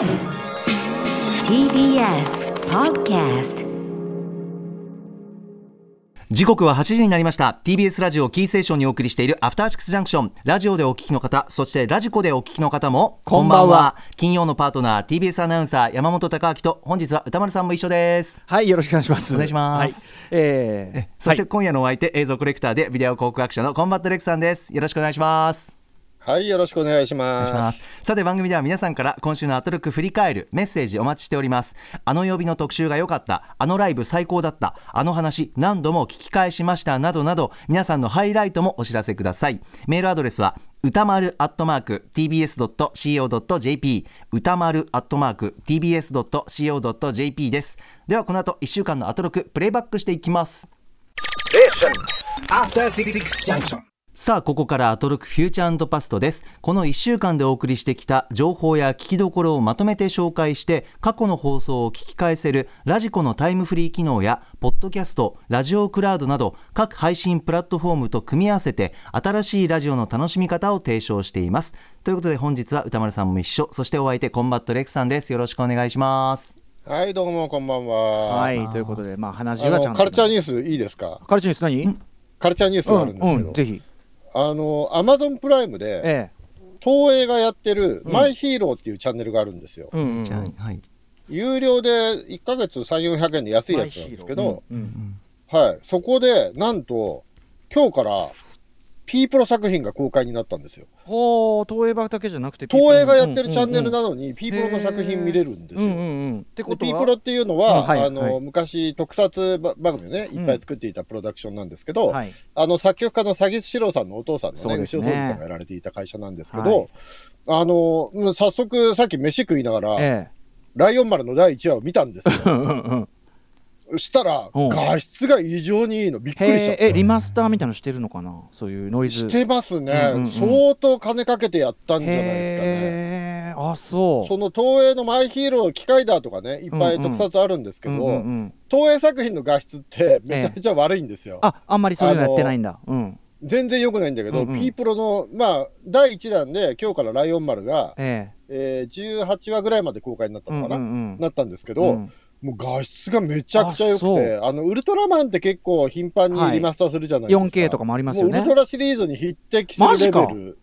TBS Podcast 時刻は8時になりました。TBS ラジオキーステーションにお送りしているアフターシックスジャンクションラジオでお聞きの方そしてラジコでお聞きの方もこんばんは。金曜のパートナー TBS アナウンサー山本匡晃と本日は宇多丸さんも一緒です。はい、よろしくお願いします。お願いします。はい、えーえそして今夜のお相手、映像コレクターでビデオ考古学者のコンバットレックさんです。よろしくお願いしますはい、よろしくお願いしま。ます。すさて番組では皆さんから今週のアトロック振り返るメッセージお待ちしております。あの曜日の特集が良かった。あのライブ最高だった。あの話何度も聞き返しましたなどなど皆さんのハイライトもお知らせください。メールアドレスは歌丸アットマーク tbs.co.jp 歌丸アットマーク tbs.co.jp です。ではこの後1週間のアトロックプレイバックしていきます。After Six Junction. さあここからアトロクフューチャーパストですこの1週間でお送りしてきた情報や聞きどころをまとめて紹介して過去の放送を聞き返せるラジコのタイムフリー機能やポッドキャストラジオクラウドなど各配信プラットフォームと組み合わせて新しいラジオの楽しみ方を提唱していますということで本日は宇多丸さんも一緒そしてお相手コンバットレックさんですよろしくお願いしますはい、どうもこんばんは。はい、ということで、まあ、話あはちゃんと。のカルチャーニュースいいですか？カルチャーニュース何？カルチャーニュースがあるんですけど、うんうん、ぜひ。あのアマゾンプライムでえ東映がやってるうんマイヒーローっていうチャンネルがあるんですよ。え。うんうんうん。はい有料で1ヶ月3、400円で安いやつなんですけど、うんうんはい、そこでなんと今日からピープロ作品が公開になったんですよ。ほう、東映版だけじゃなくて、東映がやってるチャンネルだなのに、ピープロの作品見れるんですよ。うんうんうん。ってことは？でピープロっていうのは、うんはいあのはい。昔特撮ば番組をねいっぱい作っていたプロダクションなんですけど、はい。あの作曲家の詐欺師郎さんのお父さんのねそうですね。牛尾壮司さんがやられていた会社なんですけはど、あのうん早速さっき飯食いながら、えライオン丸の第1話を見たんですよしたらうん画質が異常にいいのびっくりしたへえ、えリマスターみたいなのしてるのかな？そういうノイズ。してますね、うんうんうん相当金かけてやったんじゃないですかね。あ、そう。その東映のマイヒーロー機械だとかねいっぱいうんうん特撮あるんですけど、うんうんうん東映作品の画質ってめちゃめちゃ悪いんですよ。あ、あんまりそういうのやってないんだ。うん。全然良くないんだけど、うんうん P プロの、まあ、第1弾で、今日からライオン丸が、ええー18話ぐらいまで公開になったえ。のかな、うんうんうんなったんですけど、うんもう画質がめちゃくちゃ良くあて、あのウルトラマンって結構頻繁にリマスターするじゃないですか。4K とかもありますよね。ウルト。ラシリーズに匹敵するレマジか。ベル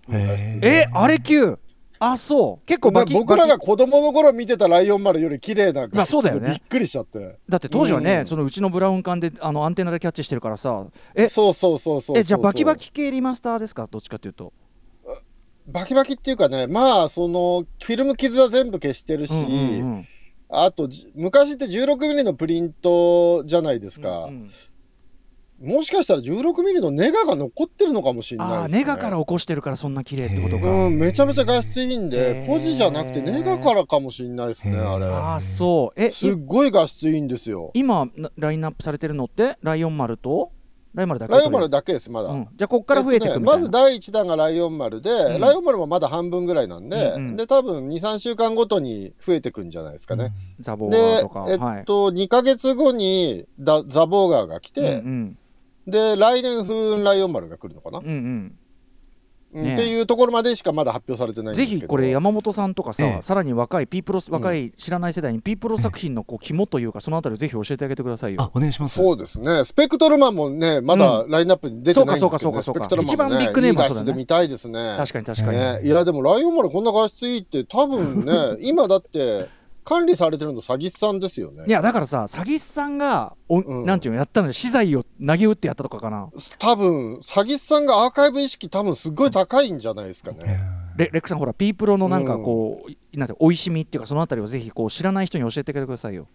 え、あれ級？あ、そう。結構バキ僕らが子供の頃見てたライオン丸より綺麗なま画質でびっくりしちゃって。だって当時はね、うん。そのうちのブラウン管であのアンテナでキャッチしてるからさ、え、そうそうそうそうそう。えじゃあバキバキ系リマスターですか？どっちかというと。バキバキっていうかね、まあ、そのフィルム傷は全部消してるし、うんうんうんあと、じ昔って16ミリのプリントじゃないですか。うんもしかしたら16ミリのネガが残ってるのかもしれないですね。ネガから起こしてるからそんな綺麗ってことか。うん、めちゃめちゃ画質いいんへで、ーポジじゃなくてネガからかもしれないですね、あれ。ああ、そう。え、すっいごい画質いいんですよ。今なラインナップされてるのって？ライオン丸と？ライオン丸だけライオン丸だ、だけです、まだ。うん、じゃあこっから増えていくねまず第1弾がライオン丸で、うんライオン丸もまだ半分ぐらいなんで、うんうんで、多分2、3週間ごとに増えてくんじゃないですかね。ザボーガーでとか。、えっはい。と、2ヶ月後にダザ・ボーガーが来て、うんで、来年風雲ライオン丸が来るのかな、うん。うんうんうんねっていうところまでしかまだ発表されてないんですけど。ぜひこれ山本さんとかさ、ええさらに若いピープロ若い知らない世代にピープロ作品のこう肝というかそのあたりをぜひ教えてあげてくださいよ。あお願いしますそうですね。スペクトルマンもね、まだラインナップに出てないんですけど、ねそうかそうかそうかそうかスペクトルマンも、ね、一番ビッグネームそうだね質で見たいですね。確かに確かに。ね、いやでもライオン丸こんな画質いいって多分ね 今だって管理されてるの詐欺師さんですよね。いやだからさ詐欺師さんがお、うん。なんていうのやったの資材を投げ打ってやったとかかな。多分詐欺師さんがアーカイブ意識多分すっごい高いんじゃないですかね、レレックさんほらピープロのなんかこう、いなんていうのおいしみっていうかそのあたりをぜひこう知らない人に教えてあげてくださいよ。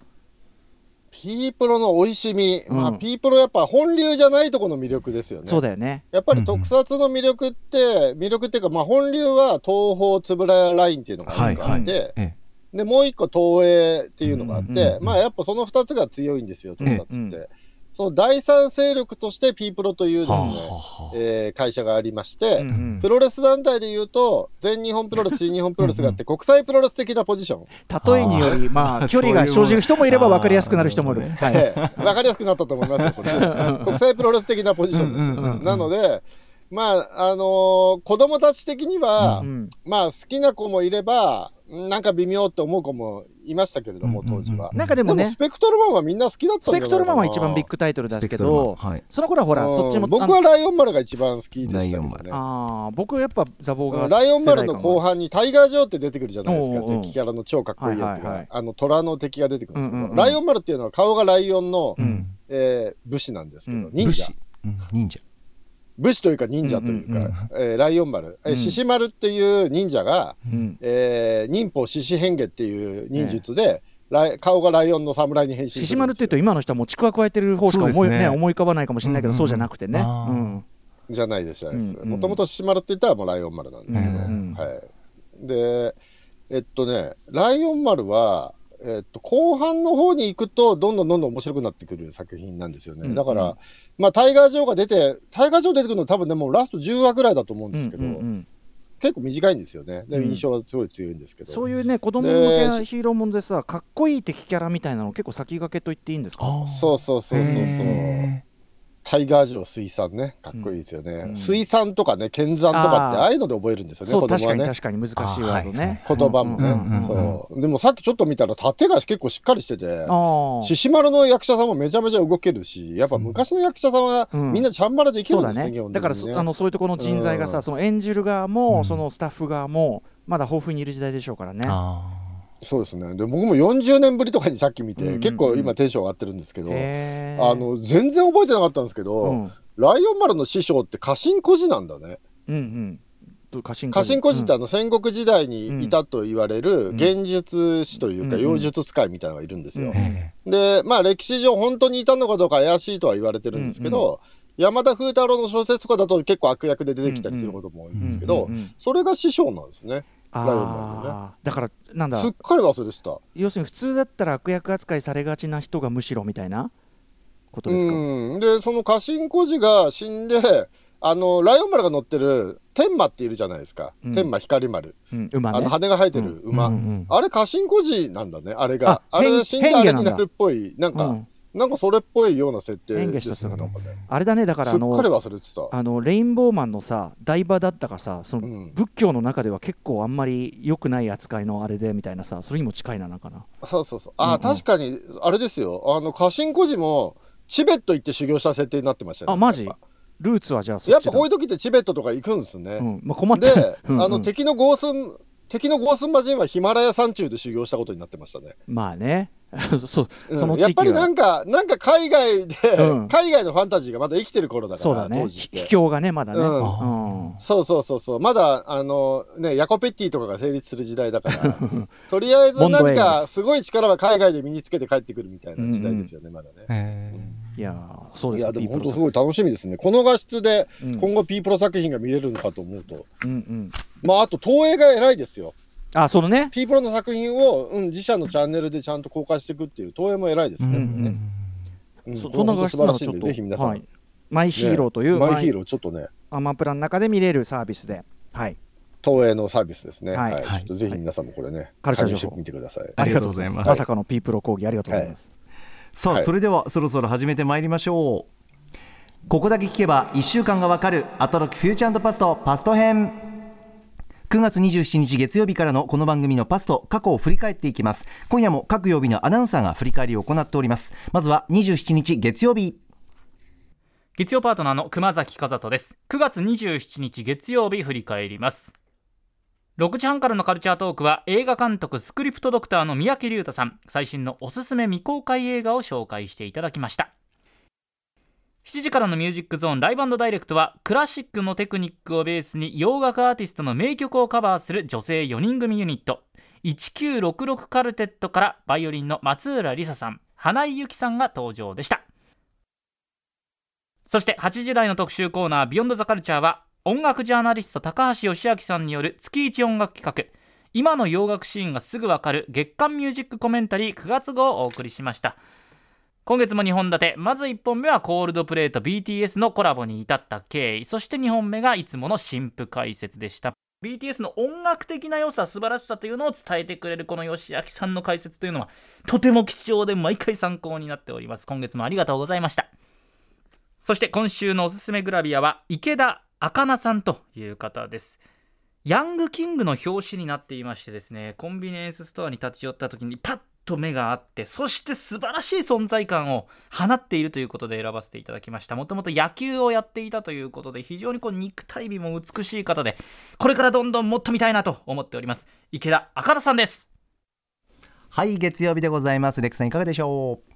ピープロの美味しみ、まあうんピープロやっぱ本流じゃないところの魅力ですよね。そうだよね。やっぱり特撮の魅力って、魅力っていうか、まあ、本流は東宝つぶらやラインっていうのがあって、はいえでもう一個東映っていうのがあって、うんうんうんまあやっぱその2つが強いんですよ特撮って、うんうその第三勢力としてピープロというですね、はえー会社がありまして、うんうん。プロレス団体でいうと全日本プロレス新日本プロレスがあって国際プロレス的なポジション、例えによりまあ距離が生じる人もいれば分かりやすくなる人もいる。あはいええわかりやすくなったと思いますよこれ。国際プロレス的なポジションですよ、うんうんうんうん。なのでまあ、あのー子供たち的には、うん。まあ、好きな子もいれば、んなんか微妙って思う子もいましたけれども、当時は。なんかでもねスペクトルマンはみんな好きだったんスペクトルマンは一番ビッグタイトルだけど、はい。その頃はほら、うん。そっちも僕はライオン丸が一番好きでしたけどね。あー僕やっぱザボーがライオン丸の後半にタイガー・ジョーって出てくるじゃないですか、おうおう敵キャラの超かっこいいやつが、あの虎の敵が出てくるんですけど、うんうんうん。ライオン丸っていうのは顔がライオンの、うん。えー武士なんですけど、うん。忍者。忍者武士というか忍者というか、うんうんえーライオン丸、えうん。ー獅子丸っていう忍者が、うん。えー忍法獅子変化っていう忍術で、ライ顔がライオンの侍に変身する獅子丸っていうと今の人はもうちくわ加えてる方しか思い,、ね。ね思い浮かばないかもしれないけど、うんうんそうじゃなくてね、うん。じゃないですじゃないです。うんうん。もともと獅子丸って言ったらもうライオン丸なんですけど、うん。はい、でえっとねライオン丸はえっと、後半の方に行くとどんどんどんどん面白くなってくる作品なんですよね、うん。だから、まあ、タイガー・ジョーが出てタイガー・ジョー出てくるの多分ねもうラスト10話ぐらいだと思うんですけど、うんうんうん。結構短いんですよね。でうん。印象はすごい強いんですけど、そういうね子供向けなヒーローものでさかっこいい敵キャラみたいなの結構先駆けと言っていいんですか？そうそうそうそうそう。へタイガー・ジョー水産ね。かっこいいですよね、うん。水産とかね剣山とかってあー。ああいうので覚えるんですよね子供はね。確かに確かに難しいワードね。言葉もね、うんうんうんそう。でもさっきちょっと見たら盾が結構しっかりしててああ獅子丸の役者さんもめちゃめちゃ動けるしやっぱ昔の役者さんはうん。みんなちゃんばらでいけそうだるんですね,、基本的にね。ねだからそあのそういうところの人材がさ、うんその演じる側も、うん。そのスタッフ側もまだ豊富にいる時代でしょうからね。あそうですね。で僕も40年ぶりとかにさっき見て、うんうんうん。結構今テンション上がってるんですけど、あの全然覚えてなかったんですけど、うん。ライオン丸の師匠って家臣孤児なんだね。うんうん。と家臣家臣孤児ってうん。あの戦国時代にいたと言われるうん。幻術師というかうん妖術使いみたいなのがいるんですよ。でまあ歴史上本当にいたのかどうか怪しいとは言われてるんですけど、山田風太郎の小説とかだと結構悪役で出てきたりすることも多いんですけど、それが師匠なんですね。あライオン丸のーだからなんだ？すっかり忘れてた。要するに普通だったら悪役扱いされがちな人がむしろみたいな？ことですか？うん。でその家臣孤児が死んであのライオン丸が乗ってる天馬っているじゃないですか、うん。天馬光丸、うん、馬ね。あの羽が生えてる馬、うんうんあれ家臣孤児なんだねあれが。ああれ変死んであれになるっぽい。なんか、うんなんかそれっぽいような設定変化ですした姿あれだねだからあすっかりの忘れてた。あのレインボーマンのさ台場だったかさそのうん仏教の中では結構あんまり良くない扱いのあれでみたいなさそれにも近いななんかな。そうそうそう。あ、うんうん確かに、あれですよ。あの、家臣孤児も、チベット行って修行した設定になってましたよね。あマジ？ルーツはじゃあやっぱこういう時ってチベットとか行くんですね。うんまあ、困ってで、うんうんあの、敵のゴースン、敵のゴースンマジンはヒマラヤ山中で修行したことになってましたね。まあね そううん。その地域は。やっぱりなんか、なんか海外で、うん。海外のファンタジーがまだ生きてる頃だから、そうだね。秘境がねまだね、うん。うん。そうそうそうそう。まだ、あの、ね、ヤコペッティとかが成立する時代だから、とりあえず何かですすごい力は海外で身につけて帰ってくるみたいな時代ですよね、まだね。いやーそうですいや、でも本当すごい楽しみですね。この画質でうん。今後 P プロ作品が見れるのかと思うと。うんうん。まあ、あと東映が偉いですよ。あそのね。P プロの作品を、うん、自社のチャンネルでちゃんと公開していくっていう東映も偉いですね。ーうんううん。そそんな画質ならしいんで、らちょっとぜひ皆さん、はい、マイヒーローという、マイヒーローちょっとね、アマプラの中で見れるサービスで、はい、東映のサービスですね。ははい。い。はい。ちょっとぜひ皆さんもこれね、カルチャー情報。加入してください。ありがとうございます。まさかの P プロ講義ありがとうございます。さあ、はいそれではそろそろ始めてまいりましょう。ここだけ聞けば1週間がわかるアトロックフューチャーパストパスト編9月27日月曜日からのこの番組のパスト過去を振り返っていきます。今夜も各曜日のアナウンサーが振り返りを行っております。まずは27日月曜日。月曜パートナーの熊崎和人です。9月27日月曜日振り返ります。6時半からのカルチャートークは映画監督スクリプトドクターの三宅龍太さん。最新のおすすめ未公開映画を紹介していただきました。7時からのミュージックゾーンライブダイレクトはクラシックのテクニックをベースに洋楽アーティストの名曲をカバーする女性4人組ユニット。1966カルテットからバイオリンの松浦梨沙さん花井由紀さんが登場でした。そして8時台の特集コーナー「ビヨンドザカルチャーは音楽ジャーナリスト高橋義明さんによる月一音楽企画。今の洋楽シーンがすぐわかる月間ミュージックコメンタリー9月号をお送りしました。今月も2本立て。まず1本目はコールドプレイと BTS のコラボに至った経緯。そして2本目がいつもの新婦解説でした。BTS の音楽的な良さ素晴らしさというのを伝えてくれるこの義明さんの解説というのはとても貴重で毎回参考になっております。今月もありがとうございました。そして今週のおすすめグラビアは池田赤名さんという方です。ヤングキングの表紙になっていましてですねコンビニエンスストアに立ち寄った時にパッと目があってそして素晴らしい存在感を放っているということで選ばせていただきました。もともと野球をやっていたということで非常にこう肉体美も美しい方でこれからどんどんもっと見たいなと思っております。池田赤田さんです。はい月曜日でございます。レックさんいかがでしょう？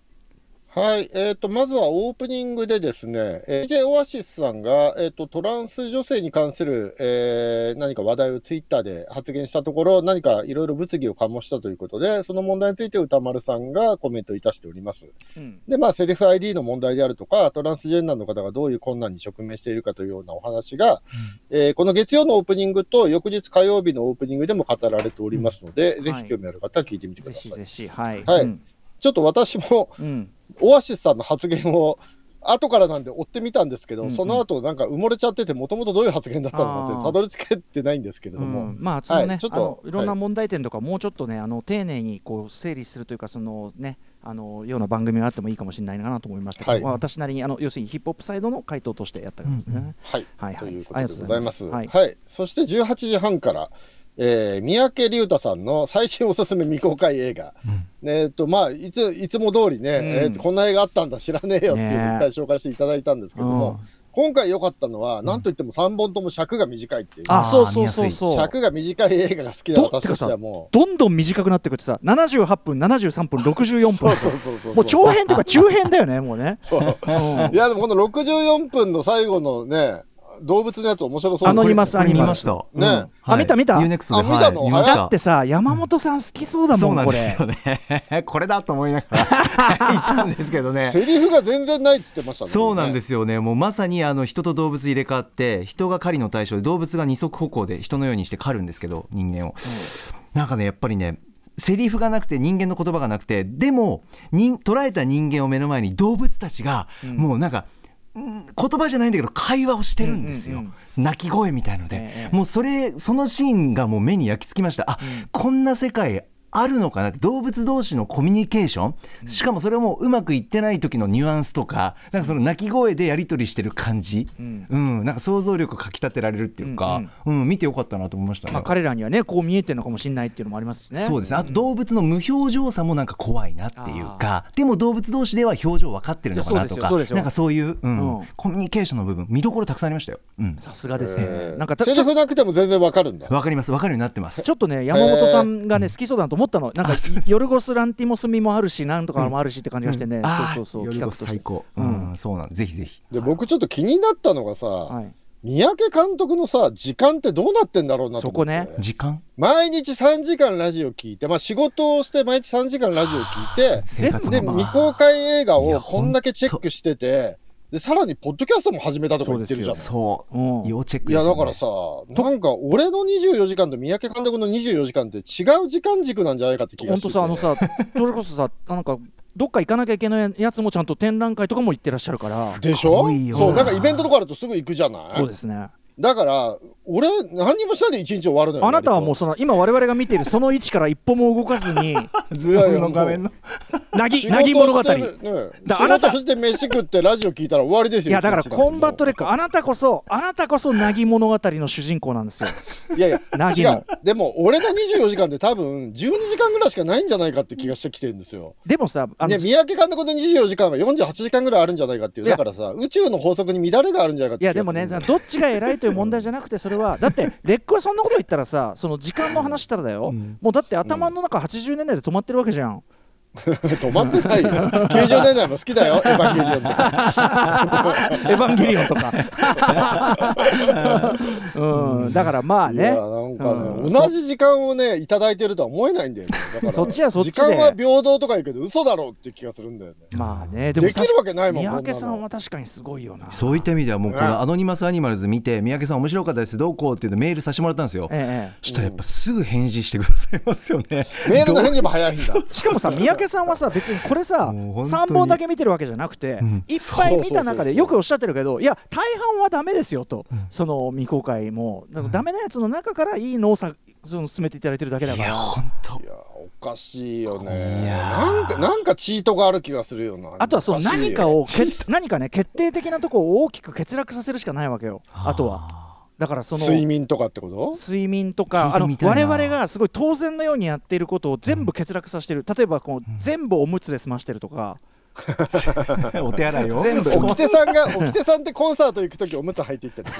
はい、えー、とまずはオープニングでですね、えー DJ オアシスさんが、えー、とトランス女性に関する、えー何か話題をツイッターで発言したところ、何かいろいろ物議を醸したということで、その問題について歌丸さんがコメントいたしております。うん。で、まあ、セルフ ID の問題であるとか、トランスジェンダーの方がどういう困難に直面しているかというようなお話が、えーこの月曜のオープニングと翌日火曜日のオープニングでも語られておりますので、ん。ぜひ興味ある方は聞いてみてくぜださい。ひぜひ。はい。はい。うん。ちょっと私もうんオアシスさんの発言を後からなんで追ってみたんですけど、うんうん。その後なんか埋もれちゃってて、もともとどういう発言だったのかって、たどり着けてないんですけれども、うんまあそのね、はいちょっといろんなはい。問題点とか、もうちょっとねあの丁寧にこう整理するというかそのねあのような番組があってもいいかもしれないなと思いましたけど、はい。まあ、私なりにあの要するにヒップホップサイドの回答としてやったんですね。うんはい、はいはい。ということでございます。はいがとうそして18時半から、えー三宅龍太さんの最新おすすめ未公開映画、えーとまあ、いついつも通りね、うん。えーとこんな映画あったんだ、知らねえよっていうのをね一回紹介していただいたんですけども、今回良かったのは、なんといっても3本とも尺が短いっていう、あそうそうそうそう。尺が短い映画が好きなど私としてはもう。どんどん短くなってくってさ78分73分64分。そうそうそうそう。もう長編というか中編だよねもうね。そう。うん。いやでもこの64分の最後のね動物のやつ面白そう。アノニマスこれアニマス見ました。ね。うん。あ見た見た。UNEXT であ見たの？はい、見た。だってさ山本さん好きそうだもそうん。なんこれですよね。これ。だと思いながら 言ったんですけどね。セリフが全然ないっつってましたね。そうなんですすよね、もうまさにあの人と動物入れ替わって、人が狩りの対象で、動物が二足歩行で人のようにして狩るんですけど、人間を。なんかね、やっぱりね、セリフがなくて、人間の言葉がなくて、でも、人捉えた人間を目の前に、動物たちが、もうなんか、ん言葉じゃないんだけど会話をしてるんですよ、うんうん鳴き声みたいので、ええ。もうそれそのシーンがもう目に焼き付きました。あ、こんな世界あるのかな？動物同士のコミュニケーション？しかもそれもうまくいってない時のニュアンスとかなんかその鳴き声でやり取りしてる感じ、うん。うん。なんか想像力かきたてられるっていうか、うん見てよかったなと思いましたね。まあ、彼らにはねこう見えてるのかもしれないっていうのもありますしね。そうですね。あと動物の無表情さもなんか怖いなっていうかでも動物同士では表情分かってるのかなとかなんかそういう、うん。うん。コミュニケーションの部分見どころたくさんありましたよ。うんさすがですね。えー。なんかセリフなくても全然わかるんだ。わかりますわかるようになってます。ちょっとね山本さんがね、好きそうだなと思ったの。なんかヨルゴス・ランティモスミもあるしなんとかもあるしって感じがしてね、あそうそうそう企画最高、ううんんそうなんぜひぜひ。で僕ちょっと気になったのがさ、はい、三宅監督のさ時間ってどうなってんだろうなと思って。そこね。時間？毎日3時間ラジオ聞いて、まあ、仕事をして毎日3時間ラジオ聞いて生活での未公開映画をこんだけチェックしててでさらにポッドキャストも始めたとか言ってるじゃん。そうう。ん。要チェックね、やだからさ、なんか俺の24時間と三宅監督の24時間って違う時間軸なんじゃないかって気が本してて。当さあのさ それこそさなんかどっか行かなきゃいけないやつもちゃんと展覧会とかも行ってらっしゃるから。でしょ？ごいよそうなんかイベントとかあるとすぐ行くじゃない？そうですねだから俺何にもしないで一日終わるのよあなたはも。う割その今我々が見ているその位置から一歩も動かずにズームの画面のな。ぎ となぎ物語ねだあなた仕事して飯食ってラジオ聞いたら終わりですよいやだからコンバットレックあなたこそあなたこそなぎ物語の主人公なんですよ。いやいやなぎの。でも俺の24時間って多分12時間ぐらいしかないんじゃないかって気がしてきてるんですよ。でもさあのね、三宅監督の24時間は48時間ぐらいあるんじゃないかっていう。だからさ宇宙の法則に乱れがあるんじゃないかっていやでもねどっちが偉いという問題じゃなくてそれはだってレックはそんなこと言ったらさその時間の話したらだよ、うん。もうだって頭の中80年代で止まってるわけじゃん、止まってないよ。90年代も好きだよエヴァンゲリオンとか。エヴァンゲリオンとか、うん、だからまあね。なんか同じ時間をねいただいてるとは思えないんだよね。だからそっちはそっちで。時間は平等とか言うけど嘘だろうっていう気がするんだよね。まあね。でもできるわけないもん三宅さんは確かにすごいよな。そういった意味ではもうこのアノニマスアニマルズ見て三宅さん面白かったですどうこうっていうのメールさせてもらったんですよ。ええそしたらやっぱすぐ返事してくださいますよね。メールの返事も早いんだ。しかもさ三宅さんはさ別にこれさもう本当に。3本だけ見てるわけじゃなくて、うん。いっぱい見た中でよくおっしゃってるけどいや大半はダメですよと、その未公開も。だからダメなやつの中からいいのをさその進めていただいてるだけだいやから。本当。いやおかしいよいね。やなんか、なんかチートがある気がするよな。あとはそう何かをけ何かね決定的なところを大きく欠落させるしかないわけよ。あとはだからその睡眠とかってこと？睡眠とかあの我々がすごい当然のようにやっていることを全部欠落させてる。例えばこう全部おむつで済ましてるとか お手洗いを？全部。てさんが、おきてさんってコンサート行くときおむつ履いていってる。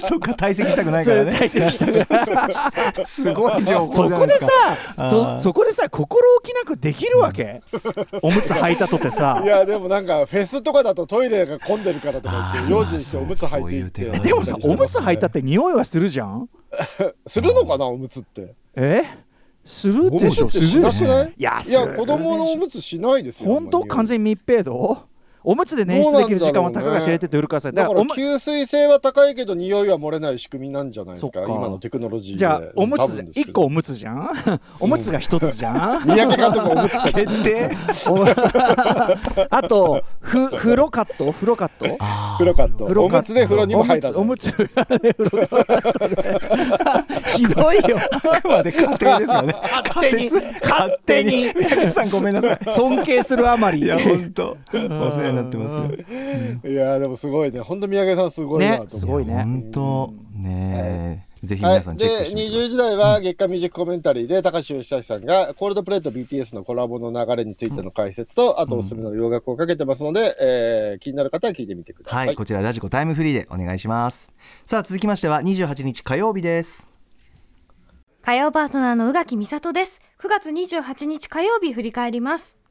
そっか退席したくないからね。退席したくすごい情報そこですじゃないでか。さそそこでさ心置きなくできるわけ。おむつ履いたとてさ。いや、でもなんか、フェスとかだとトイレが混んでるからとか言って、用心しておむつ履いていって。でもさおむつ履いたって匂いはするじゃん。するのかな、おむつって。え？するおでしょむつってしなくない？いやいや、する。子供のおむつしないですよ。本当？完全に密閉度？おむつで捻出できる時間はたかが知れててうるかさ。いだからだからおむ吸水性は高いけど匂いは漏れない仕組みなんじゃないですか？今のテクノロジーで。じゃあおむつ多分ですけど。1個おむつじゃん？おむつが1つじゃん？三宅監督おむつ先決定。おあとふ風呂カット？風呂カット？風呂カット。風呂カット。おむつで風呂にも入らない。おむつおむつで風呂カットでひどいよ。あくまで家庭ですよね。勝手に。勝手に。三宅さんごめんなさい。尊敬するあまり。いや本当。お世話になってますいやでもすごいね。本当三宅さんすごいなねと思う。すごいね。本当ね。えぜひはい。皆さんチェックでしてみてください。20時代は月間ミュージックコメンタリーで高橋義久さんがコールドプレイと BTS のコラボの流れについての解説と、あとおすすめの洋楽をかけてますので、えー気になる方は聞いてみてくださ。はい。い、こちらラジコタイムフリーでお願いします。さあ続きましては28日火曜日です。火曜パートナーの宇垣美里です。9月28日火曜日振り返ります。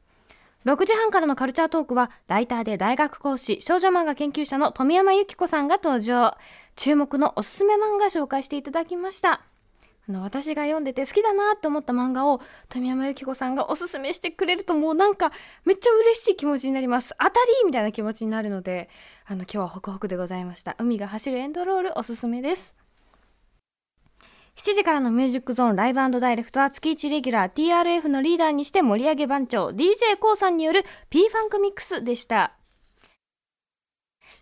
6時半からのカルチャートークは、ライターで大学講師、少女漫画研究者の富山由紀子さんが登場。注目のおすすめ漫画紹介していただきました。あの私が読んでて好きだなと思った漫画を富山由紀子さんがおすすめしてくれるともうなんかめっちゃ嬉しい気持ちになります。当たりみたいな気持ちになるので、あの今日はホクホクでございました。海が走るエンドロールおすすめです。7時からのミュージックゾーンライブダイレクトは月1レギュラー TRF のリーダーにして盛り上げ番長 d j k o さんによる P ファンクミックスでした。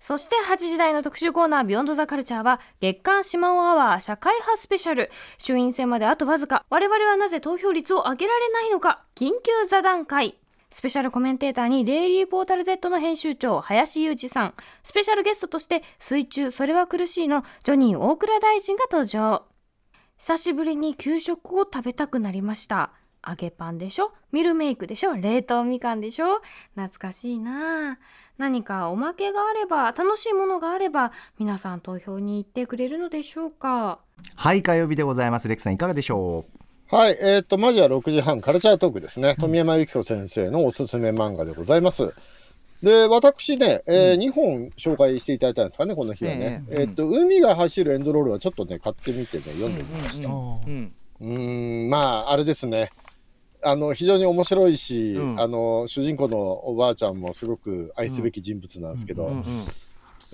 そして8時台の特集コーナービヨンドザカルチャーは月刊シマオアワー社会派スペシャル。衆院選まであとわずか。我々はなぜ投票率を上げられないのか緊急座談会。スペシャルコメンテーターにデイリーポータル Z の編集長林裕二さん。スペシャルゲストとして水中それは苦しいのジョニー大倉大臣が登場。久しぶりに給食を食べたくなりました。揚げパンでしょ？ミルメイクでしょ？冷凍みかんでしょ？懐かしいな。あ何かおまけがあれば、楽しいものがあれば、皆さん投票に行ってくれるのでしょうか？はい火曜日でございます。レックさんいかがでしょう？はい、えっ、と、まずは6時半、カルチャートークですね。富山由紀子先生のおすすめ漫画でございます。で、私ね、え2本紹介していただいたんですかね、この日はね。ええっ、と、海が走るエンドロールはちょっとね、買ってみてね、読んでみました。ううんまあ、あれですね。あの、非常に面白いし、うんあの、主人公のおばあちゃんもすごく愛すべき人物なんですけど、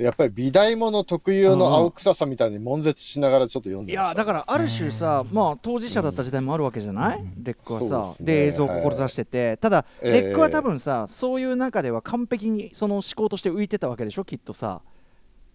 やっぱり美大物特有の青臭さみたいに悶絶しながらちょっと読んいでました、やだからある種さ、まあ当事者だった時代もあるわけじゃない、レックはさですね。で映像を志してて、ただええ。レックは多分さ、そういう中では完璧にその思考として浮いてたわけでしょ？きっとさ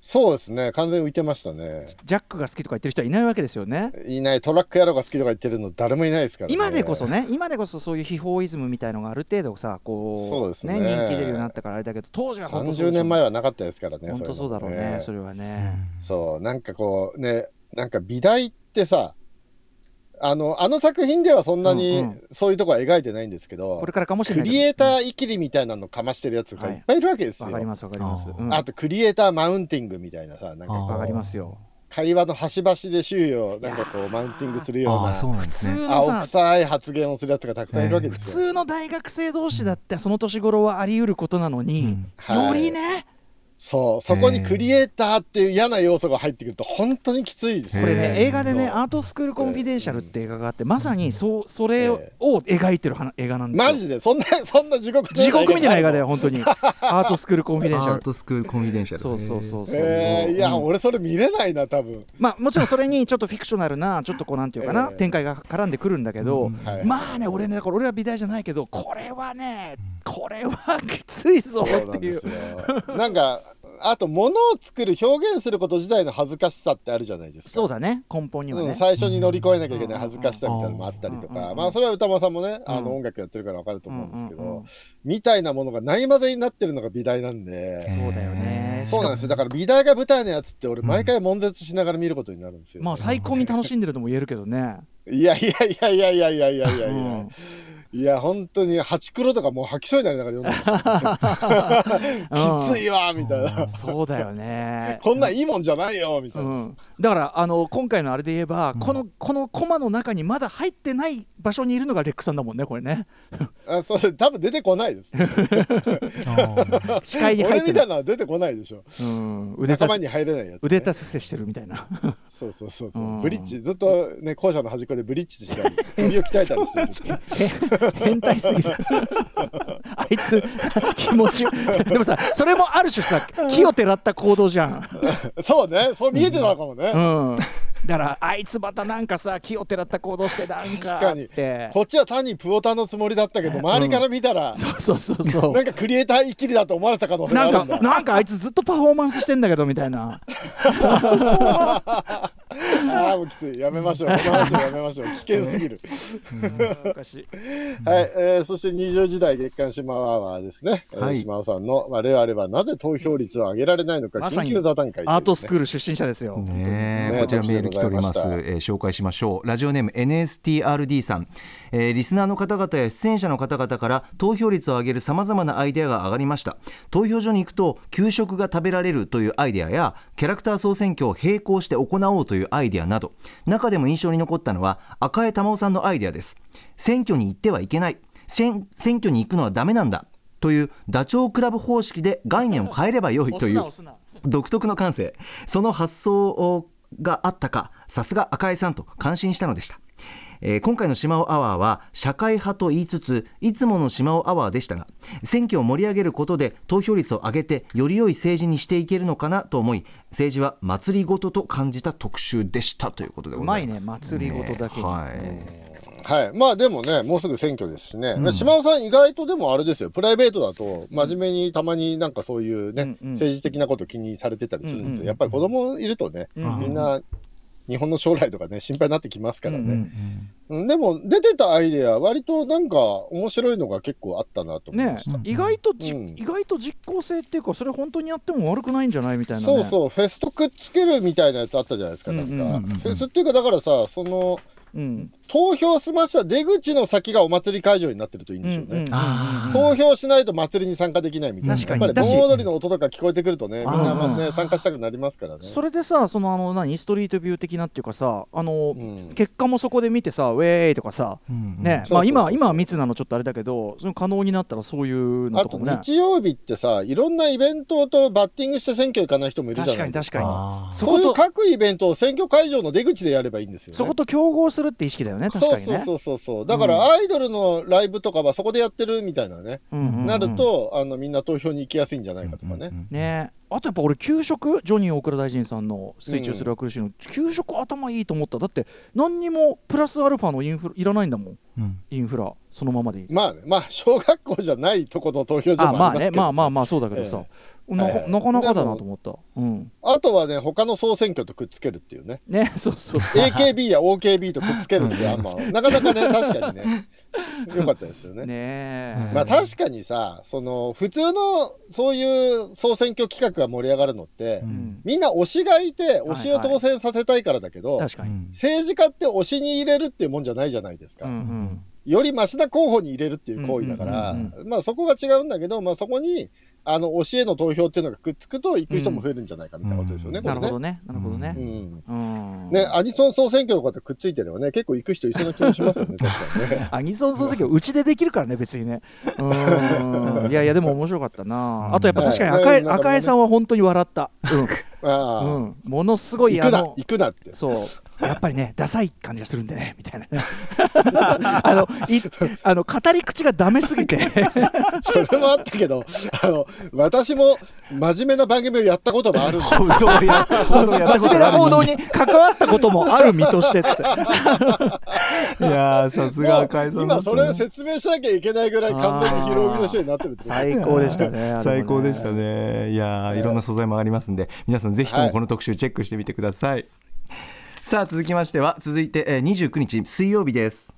そうですね、完全に浮いてましたね。ジャックが好きとか言ってる人はいないわけですよね。いない、トラック野郎が好きとか言ってるの誰もいないですからね。今でこそね。今でこそそういう秘宝イズムみたいのがある程度さこうそうですね。人気出るようになったからあれだけど当時は本当そう30でしょ年前はなかったですからね。本当そうだろうねそれれはね、そう、なんかこうね、なんか美大ってさ、あの、あの作品ではそんなうんにうん。そういうとこは描いてないんですけど、これからかもしれないクリエイターイキリみたいなのかましてるやつがいっぱいいるわけですよ。わかりますわかります、あとクリエイターマウンティングみたいなさ、なんかわかりますよ。会話の端々で周囲をなんかこうマウンティングするようなそうなんですね。青さ臭い発言をするやつがたくさんいるわけで普すよ。通の大学生同士だってその年頃はあり得ることなのに、うん。はい。よりねそう、そこにクリエイターっていう嫌な要素が入ってくると本当にきついですよ。これね映画でね「そうアートスクール・コンフィデンシャル」って映画があってまさにそうそれをえ描いてる話映画なんですよ。マジで？そんな そんな地獄の地獄みたいな映画だよよ。本当に。アートスクール・コンフィデンシャル。アートスクールコンフィデンシャル。そうそうそうそう。えー、いや、うん。俺それ見れないな多分。まあもちろんそれにちょっとフィクショナルなちょっとこうなんていうかな、ええ。展開が絡んでくるんだけど、うん。はい。まあね俺ねだから俺は美大じゃないけどこれはねこれはきついぞっていう。なんかあと物を作る表現すること自体の恥ずかしさってあるじゃないですか。そうだね。根本にはね、うん、最初に乗り越えなきゃいけない恥ずかしさみたいなのもあったりとか。まあそれは歌間さんもねあうん。の音楽やってるから分かると思うんですけどみたいなものがないまぜになってるのが美大なんで。そうだよね。そうなんですよ。だから美大が舞台のやつって俺毎回悶絶しながら見ることになるんですよ。まあ最高に楽しんでるとも言えるけどね、いやいやいやいやいやいやいやいやいや。うんいや本当にハチクロとかもう吐きそうになりながら読んでますよ。きついわみたいな。そうだよね。こんなんいいもんじゃないよみたいな。うん、だからあの今回のあれで言えば、このこのコマの中にまだ入ってない場所にいるのがレックさんだもんねこれね。あそれ多分出てこないです。視界に入俺みたってないいなのは出てこないでしょ。うん、腕立仲間に入れないやつ。ね、腕立て伏せしてるみたいな。そうそうそうそう、うん。ブリッジずっとね校舎の端っこでブリッジしたり首を鍛えたりしてるんですけど変態すぎる。あいつ気持ちでもさそれもある種さ木をてらった行動じゃん、そうね。そう見えてたのかもね、うん、だからあいつまたなんかさ木をてらった行動してなんか確かに。ってこっちは単にプオタのつもりだったけど周りから見たら、そうそうそうそう。なんかクリエイターイキリだと思われた可能性がなんあるんだかなんかあいつずっとパフォーマンスしてんだけどみたいな。ああもうきつい。やめましょう。この話はやめましょう。危険すぎる。はい、えーそして20時代月刊島アワーですね、はいえー島尾さん。の、まあ、例あればなぜ投票率を上げられないのか緊急座談会ね、アートスクール出身者ですよ、ねえねこちらメール来ております、えー紹介しましょう。ラジオネーム NSTRD さん、えーリスナーの方々や出演者の方々から投票率を上げるさまざまなアイデアが上がりました。投票所に行くと給食が食べられるというアイデアやキャラクター総選挙を並行して行おうというアイデアなど中でも印象に残ったのは赤江珠緒さんのアイデアです。選挙に行ってはいけない。選選挙に行くのはダメなんだ。というダチョウ倶楽部方式で概念を変えればよいという独特の感性。その発想があったかさすが赤井さんと感心したのでした、えー今回の島尾アワーは社会派と言いつついつもの島尾アワーでしたが選挙を盛り上げることで投票率を上げてより良い政治にしていけるのかなと思い政治は祭りごとと感じた特集でしたということでうまいねございます祭りごとだけに、はいはい、まあでもね、もうすぐ選挙ですしね、うん。島尾さん、意外とでもあれですよ、プライベートだと、真面目にたまになんかそういうね、うんうん。政治的なこと気にされてたりするんですよ、うんうん。やっぱり子供いるとね、うんみんな、日本の将来とかね、心配になってきますからうんね、うん。うんでも、出てたアイデア、割となんか面白いのが結構あったなと思いねました。意外とじ、うん。意外と実効性っていうかそれ本当にやっても悪くないんじゃないみたいな、ね、そうそう、フェスとくっつけるみたいなやつあったじゃないですか、なんか。うんうんうんうん。フェスっていうか、だからさ、その、うん。投票済ました出口の先がお祭り会場になってるといいんでしょうね。投票しないと祭りに参加できないみたいな。り盆踊りの音とか聞こえてくるとね、みんなまあね、参加したくなりますからね。それでさそのあの何？ストリートビュー的なっていうかさあの、うん。結果もそこで見てさウェーイとかさうんうん。ね、まあ今今は密なのちょっとあれだけどその可能になったらそういうのあととかもね日曜日ってさ、いろんなイベントとバッティングして選挙行かない人もいるじゃ確ないですか。かに確かに。そそういう各イベントを選挙会場の出口でやればいいんですよね。そこと競合するって意識だよね確かにね。そうそうそうそう。だからアイドルのライブとかはそこでやってるみたいなね、うんうんうんなるとあのみんな投票に行きやすいんじゃないかとかね。うんうんね。あとやっぱ俺給食？ジョニー大倉大臣さんの水中する苦しいの、給食頭いいと思った。だって何にもプラスアルファのインフラいらないんだもん。うん。インフラそのままで。いいまあね、まあ小学校じゃないとこの投票所あまあねもありますけど、まあまあまあそうだけどさ、なはいはい。なかなかだなと思った。うん。あとはね、他の総選挙とくっつけるっていうね。ね そうそうそう。AKB や OKB とくっつけるってあんまなかなかね 確かにね良かったですよね。ねえ、まあ確かにさその普通のそういう総選挙企画が盛り上がるのって、うん。みんな推しがいて推しを当選させたいからだけど、確かに、政治家って推しに入れるっていうもんじゃないじゃないですか、うんうん。よりマシな候補に入れるっていう行為だから、まあそこが違うんだけど、まあ、そこにあの推しへの投票っていうのがくっつくと行く人も増えるんじゃないかみたいなことですよね、なるほ。どね。なるほどね。ね、アニソン総選挙とかとくっついてればね、結構行く人いそうな気もしますよね、確かにね。アニソン総選挙うちでできるからね別にね。うん。いやいやでも面白かったな。あとやっぱ確かに赤ね。赤江さんは本当に笑った、うん、うん、ものすごい行くなあの行くなって。そう。やっぱりねダサい感じがするんでねみたいな。ね あのいあの語り口がダメすぎて。それもあったけどあの私も真面目な番組をやったこともあるんで。報道や 報道やった真面目な報道に関わったこともある身として。っていやーさすが赤井さんだ今それ説明しなきゃいけないぐらい完全に広帯の人になってるって最高でしたね最高でしたね。いやいろんな素材もありますんで皆さんぜひともこの特集チェックしてみてください、さあ続きましては続いてえー29日水曜日です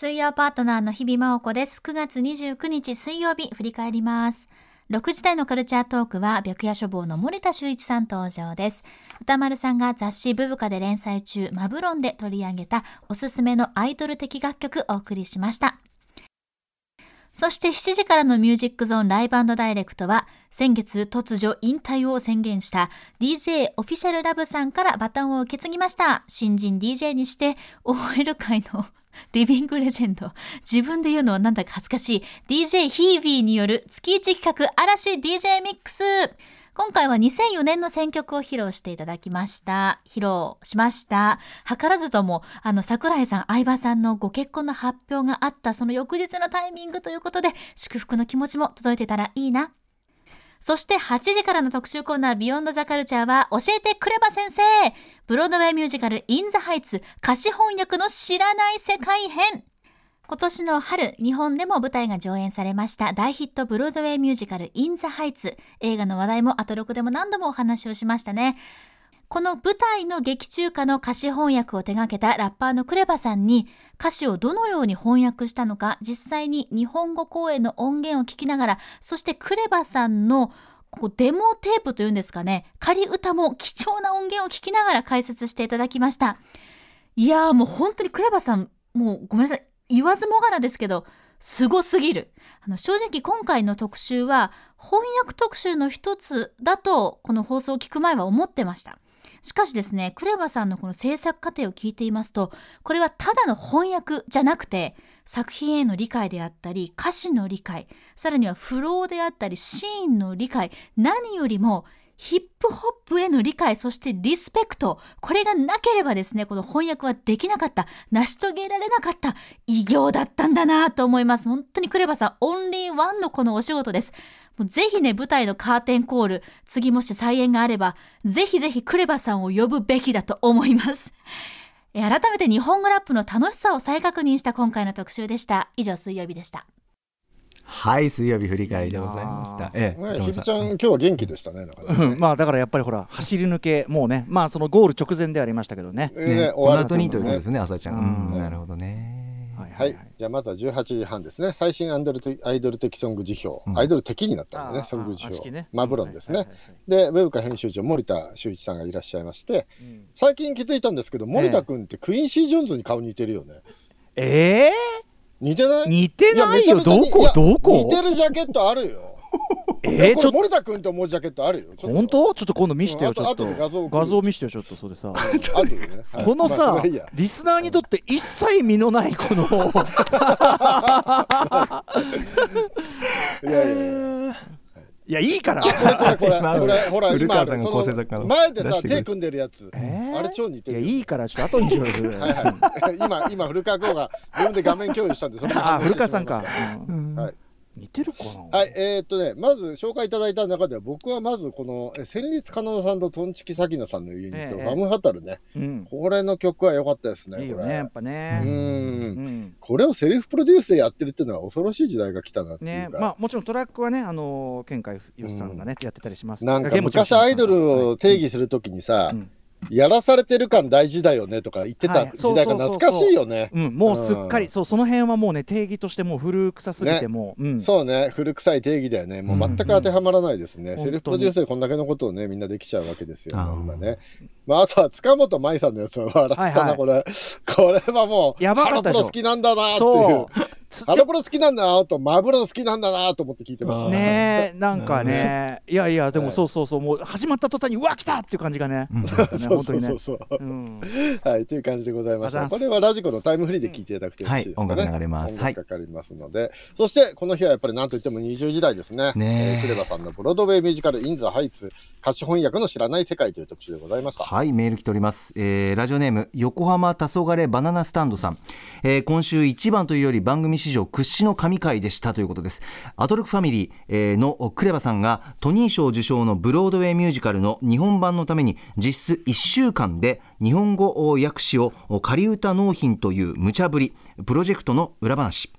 水曜パートナーの日々真央子です。9月29日水曜日振り返ります。6時台のカルチャートークは白夜処方の森田修一さん登場です。歌丸さんが雑誌ブブカで連載中、マブロンで取り上げたおすすめのアイドル的楽曲お送りしました。そして7時からのミュージックゾーンライブダイレクトは先月突如引退を宣言した DJ オフィシャルラブさんからバトンを受け継ぎました。新人 DJ にして OL 界の リビングレジェンド。自分で言うのはなんだか恥ずかしい。DJ ヒービーによる月1企画嵐 DJ ミックス。今回は2004年の選曲を披露していただきました。披露しました。図らずとも、あの、桜井さん、相葉さんのご結婚の発表があったその翌日のタイミングということで、祝福の気持ちも届いてたらいいな。そして8時からの特集コーナービヨンドザカルチャーは教えてくれば先生ブロードウェイミュージカルインザハイツ歌詞翻訳の知らない世界編今年の春、日本でも舞台が上演されました。大ヒットブロードウェイミュージカルインザハイツ映画の話題もアトロクでも何度もお話をしましたね。この舞台の劇中歌の歌詞翻訳を手掛けたラッパーのクレバさんに歌詞をどのように翻訳したのか実際に日本語公演の音源を聞きながらそしてクレバさんのここデモテープというんですかね仮歌も貴重な音源を聞きながら解説していただきました。いやーもう本当にクレバさんもうごめんなさい。言わずもがなですけどすごすぎる。あの正直今回の特集は翻訳特集の一つだとこの放送を聞く前は思ってました。しかしですね、クレバさんのこの制作過程を聞いていますと、これはただの翻訳じゃなくて、作品への理解であったり、歌詞の理解、さらにはフローであったり、シーンの理解、何よりもヒップホップへの理解、そしてリスペクト、これがなければですね、この翻訳はできなかった、成し遂げられなかった偉業だったんだなと思います。本当にクレバさん、オンリーワンのこのお仕事です。もうぜひね、舞台のカーテンコール、次もし再演があれば、ぜひぜひクレバさんを呼ぶべきだと思います。改めて日本語ラップの楽しさを再確認した今回の特集でした。以上、水曜日でした。はい水曜日振り返りでございましたええひびちゃん、今日は元気でしたね。だからねうんまあだからやっぱりほら走り抜けもうねまあそのゴール直前でありましたけどね。ねわる後にということですね。ね、朝ちゃん。うんうんなるほどね。はいはい、じゃあまずは18時半ですね。最新アイドル的アイドル的ソング辞表、うんアイドル的になったんでね、あソング辞表、マブロンですね。はいはいはいで、ウェブカ編集長、森田修一さんがいらっしゃいまして、うん最近気づいたんですけど、森田君ってクインシー・ジョーンズに顔似てるよね。え似てない？ー、似てないよ。どこ？どこ？似てるジャケットあるよ。え えー、ちょっと。森田君と思うジャケットあるよ。ちょっと。本当？ちょっと今度見してようんちょっと。画像画像見してよちょっとそれさ。このさそれはいいや。リスナーにとって一切身のないこの。いやいやいや。いやいいから。これこれこれ。今これ ほら古今川さんがこ構成作家のの前でさ手組んでるやつ。えー？あれ超似てる。よ。いやいいからちょっと後にしろよ はいはい。今今古川君が自分で画面共有したんでそれにあ古川さんか。はい似てるかな？はい、えーっとね、まず紹介いただいた中では、僕はまずこの、え戦慄かなのさんとトンチキサキナさんのユニット、ええ。ラムハタルね、うん。これの曲は良かったですね。いいよねやっぱうね。ー。うん。ん。これをセルフプロデュースでやってるっていうのは恐ろしい時代が来たなっていねうか、まあもちろんトラックはねあのケンカイヨシさんがねやってたりしますなんか昔アイドルを定義するときにさ、うんやらされてる感大事だよねとか言ってたはい。時代が懐かしいよね。うん、もうすっかうん。りそうその辺はもうね定義としてもう古臭すぎてもう、うん、そうね、古臭い定義だよね。もう全く当てはまらないですね。うんセルフプロデュースでこんだけのことをね、みんなできちゃうわけですよ、あー。今ね。まあ、あとは塚本舞さんのやつは笑ったな、はいはいこれ。これはもう、やばかったでしょ。好きなんだなっていうそ。ハロプロ好きなんだなと、マブロ好きなんだなと思って聞いてました。ねえなんかねいやいやでもはいそうそうそうもう始まった途端にうわ来たっていう感じがねそう 本当にねそうそうはい、という感じでございました。これはラジコのタイムフリーで聞いていただくとよろしいですかね。はい音楽流れます音楽かかりますので、そしてこの日はやっぱりなんといっても20時代ですね。ねクレバさんのブロードウェイミュージカルインザハイツ歌詞翻訳の知らない世界という特集でございました。はいメール来ております、えーラジオネーム横浜黄昏バナナスタンドさん、えー今週一番というより番組史上屈指の神回でしたということです。アトロックファミリー、のクレバさんがトニー賞受賞のブロードウェイミュージカルの日本版のために実質1週間で日本語訳詞を仮歌納品という無茶ぶりプロジェクトの裏話。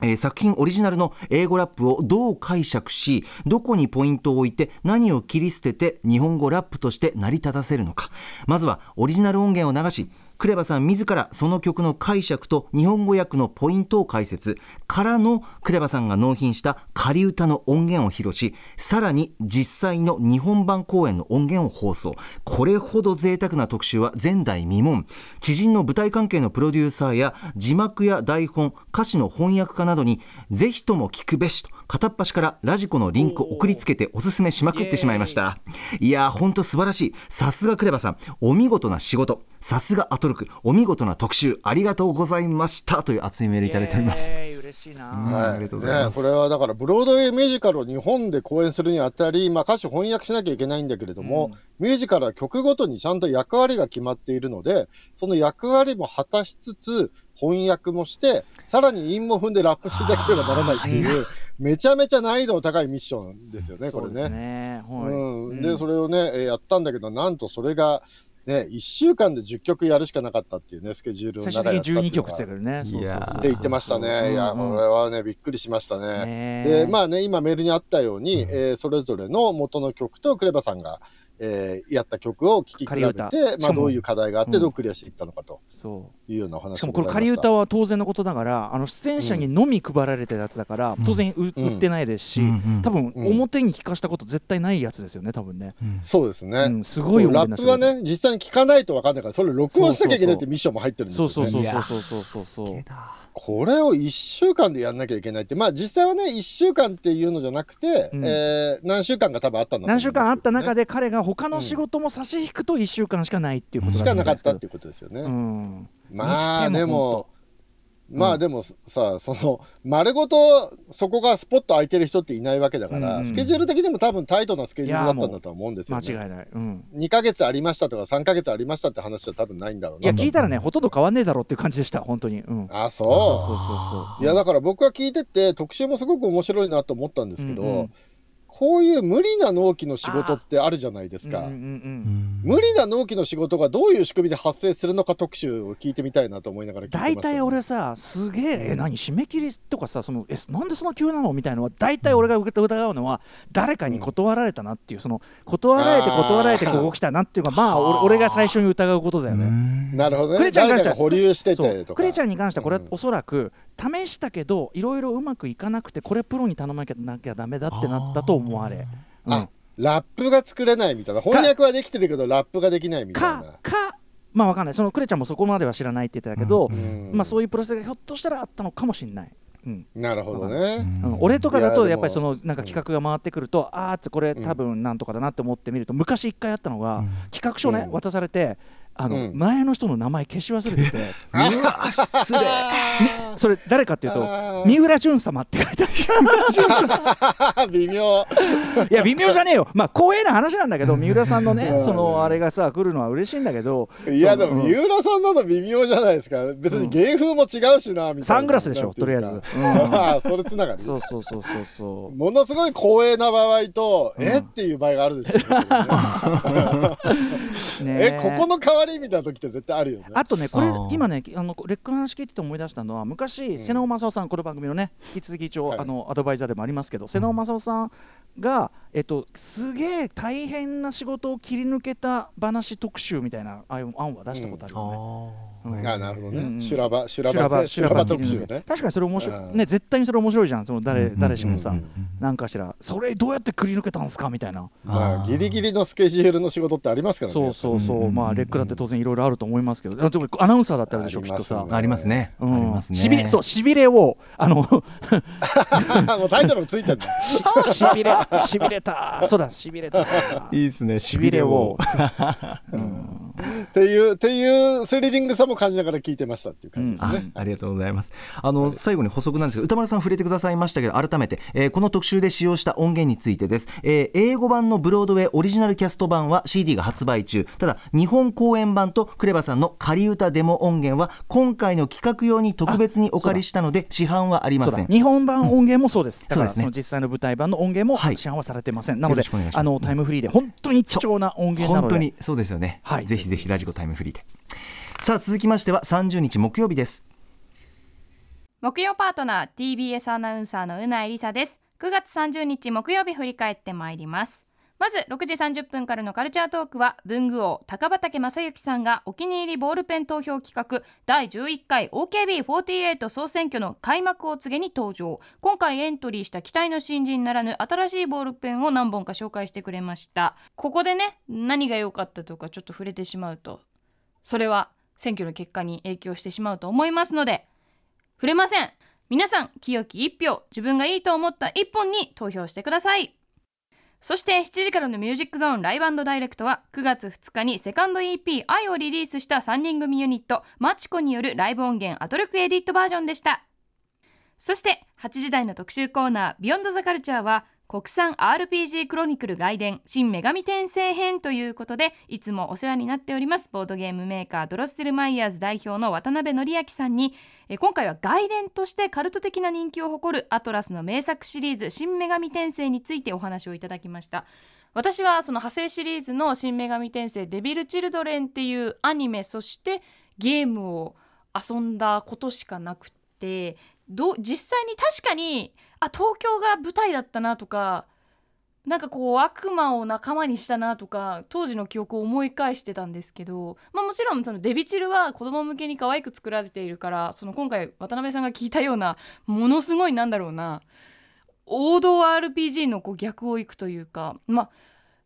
え作品オリジナルの英語ラップをどう解釈しどこにポイントを置いて何を切り捨てて日本語ラップとして成り立たせるのか。まずはオリジナル音源を流しクレバさん自らその曲の解釈と日本語訳のポイントを解説。からのクレバさんが納品した仮歌の音源を披露しさらに実際の日本版公演の音源を放送。これほど贅沢な特集は前代未聞。知人の舞台関係のプロデューサーや字幕や台本歌詞の翻訳家などにぜひとも聞くべしと。片っ端からラジコのリンクを送りつけておすすめしまくってしまいました。いやーほんと素晴らしい。さすがクレバさん。お見事な仕事。さすがアトロク。お見事な特集ありがとうございました。という熱いメールいただいております。嬉しいな、はい、ありがとうございます。ねこれはだからブロードウェイミュージカルを日本で公演するにあたり、まあ、歌詞翻訳しなきゃいけないんだけれども、ミュージカルは曲ごとにちゃんと役割が決まっているのでその役割も果たしつつ翻訳もしてさらに韻も踏んでラップしていかなければならないっていうめちゃめちゃ難易度の高いミッションですよねこれね。ね。はい。うん、でそれをね、えーやったんだけどなんとそれが、ね、1週間で10曲やるしかなかったっていうねスケジュールの最終的に12中やったっていうの曲ってね。そうそうそう。いやーって言ってましたね。いや、うんうん。これはね、びっくりしましたね。ねで、まあね、今メールにあったように、えーそれぞれの元の曲とクレバさんが、えーやった曲を聴き比べて、まあ、どういう課題があって、うん。どうクリアしていったのかとそう。いうようなお話しかもこれ仮歌は当然のことながらあの出演者にのみ配られてるやつだから、当然ううん。売ってないですし、うん。うん。多分うん。表に聞かしたこと絶対ないやつですよね多分ね、そうですね。うん、すごいラップはね、実際に聞かないと分かんないから、それ録音しなきゃいけないってミッションも入ってるんですよ、ね。そうそうそうそうそうそう。そうこれを1週間でやんなきゃいけないって、まあ実際はね、1週間っていうのじゃなくて、うん。えー何週間か多分あったんだと思うん何週間あった中で彼が他の仕事も差し引くと1週間しかないっていうことしかなかったっていうことですよね。うん。まあでも、本まあでもさ、その丸ごとそこがスポット空いてる人っていないわけだから、うんうんスケジュール的にも多分タイトなスケジュールだったんだとは思うんですよ、ね。間違いない、うん、2ヶ月ありましたとか3ヶ月ありましたって話は多分ないんだろうなと。いや聞いたらねほとんど変わんねえだろうっていう感じでした本当に、うん、あ、そう？そうそそうそう。う。いやだから僕は聞いてて特集もすごく面白いなと思ったんですけど、うんうんこういう無理な納期の仕事ってあるじゃないですか。うんうんうん無理な納期の仕事がどういう仕組みで発生するのか特集を聞いてみたいなと思いながら聞いてました、大体俺さすげええ何締め切りとかさそのえなんでそんな急なのみたいなのは大体俺が疑うのは誰かに断られたなっていうその断られて断られてここ来たなっていうのがまあ俺俺が最初に疑うことだよね。なるほどね。クレちゃんに関しては保留しててとか。クレちゃんに関してはこれはうん。おそらく試したけどいろいろうまくいかなくてこれプロに頼まなきゃダメだってなったと思われ、うん。あラップが作れないみたいな。翻訳はできてるけどラップができないみたいかな。かまあわかんない。そのクレちゃんもそこまでは知らないって言ってたけど、うん。まあそういうプロセスがひょっとしたらあったのかもしれない。うん。なるほどね。うん。俺とかだといややっぱりそのなんか企画が回ってくると、あーっつこれ多分なんとかだなって思ってみると昔一回あったのが、企画書ね、うん。渡されてあの、うん。前の人の名前消し忘れてて。うわ失礼。それ誰かっていうと三浦淳様って書いてある。微妙。いや微妙じゃねえよ。まあ光栄な話なんだけど三浦さんのねうん。そのあれがさ来るのは嬉しいんだけどいやでも三浦さんなの微妙じゃないですか。別に芸風も違うしなみたいな。サングラスでしょとりあえず。うん。それつながり。そうそうそうそうそう。ものすごい光栄な場合と、うん。え？っていう場合があるでしょ。ねえここの代わりみたいな時って絶対あるよね。あとね、これ今ね、あのレックの話聞いてて思い出したのは、昔、ん瀬能正夫さん、この番組のね、引き続き一応、はいあのアドバイザーでもありますけど、瀬能正夫さんが、えっと、すげえ大変な仕事を切り抜けた話特集みたいなああいう案は出したことあるよね。うん。あなるほどね、うん修羅場、修羅修羅場、修羅場特集ね。確かにそれ面白うん。いね絶対にそれ面白いじゃん。その誰うん誰しもさ。うんなんかしらそれどうやってくり抜けたんすかみたいな。まあ、ギリギリのスケジュールの仕事ってありますからね。そうそうそう、うんまあレックだって当然いろいろあると思いますけど。あでもアナウンサーだったらでしょきっとさありますね、うん。ありますね。しびれそうしびれをあの もうタイトルついてんだ。しびれしびれた。そうだしびれた。いいですねしびれを。っていう、っていうスリリングさも感じながら聞いてましたっていう感じですあね。ありがとうございます。あの最後に補足なんですけど歌丸さん触れてくださいましたけど改めて、えーこの特集で使用した音源についてです、えー英語版のブロードウェイオリジナルキャスト版は CD が発売中。ただ日本公演版とクレバさんの仮歌デモ音源は今回の企画用に特別にお借りしたので市販はありません。だ。日本版音源もそうです、だからそうですね。その実際の舞台版の音源もはい市販はされてません、なのであのタイムフリーで本当に貴重な音源なので本当にそうですよね、はいぜひぜひラジコタイムフリーでさあ続きましては30日木曜日です木曜パートナー TBS アナウンサーのうなえりさです9月30日木曜日振り返ってまいりますまず6時30分からのカルチャートークは文具王高畑正幸さんがお気に入りボールペン投票企画第11回 OKB48 総選挙の開幕を告げに登場。今回エントリーした期待の新人ならぬ新しいボールペンを何本か紹介してくれました。ここでね何が良かったとかちょっと触れてしまうとそれは選挙の結果に影響してしまうと思いますので触れません。皆さん清き一票自分がいいと思った一本に投票してください。そして7時からのミュージックゾーンライブダイレクトは9月2日にセカンド EP「愛」をリリースした3人組ユニットマチコによるライブ音源アトロクエディットバージョンでした。そして8時台の特集コーナー「ビヨンドザカルチャーは国産 RPG クロニクル外伝新女神転生編ということでいつもお世話になっておりますボードゲームメーカードロッセルマイヤーズ代表の渡辺範明さんにえ今回は外伝としてカルト的な人気を誇るアトラスの名作シリーズ新女神転生についてお話をいただきました。私はその派生シリーズの新女神転生デビル・チルドレンっていうアニメそしてゲームを遊んだことしかなくてど実際に確かにあ東京が舞台だったなとかなんかこう悪魔を仲間にしたなとか当時の記憶を思い返してたんですけど、まあ、もちろんそのデビチルは子供向けに可愛く作られているからその今回渡辺さんが聞いたようなものすごいなんだろうな王道 RPG のこう逆をいくというかまあ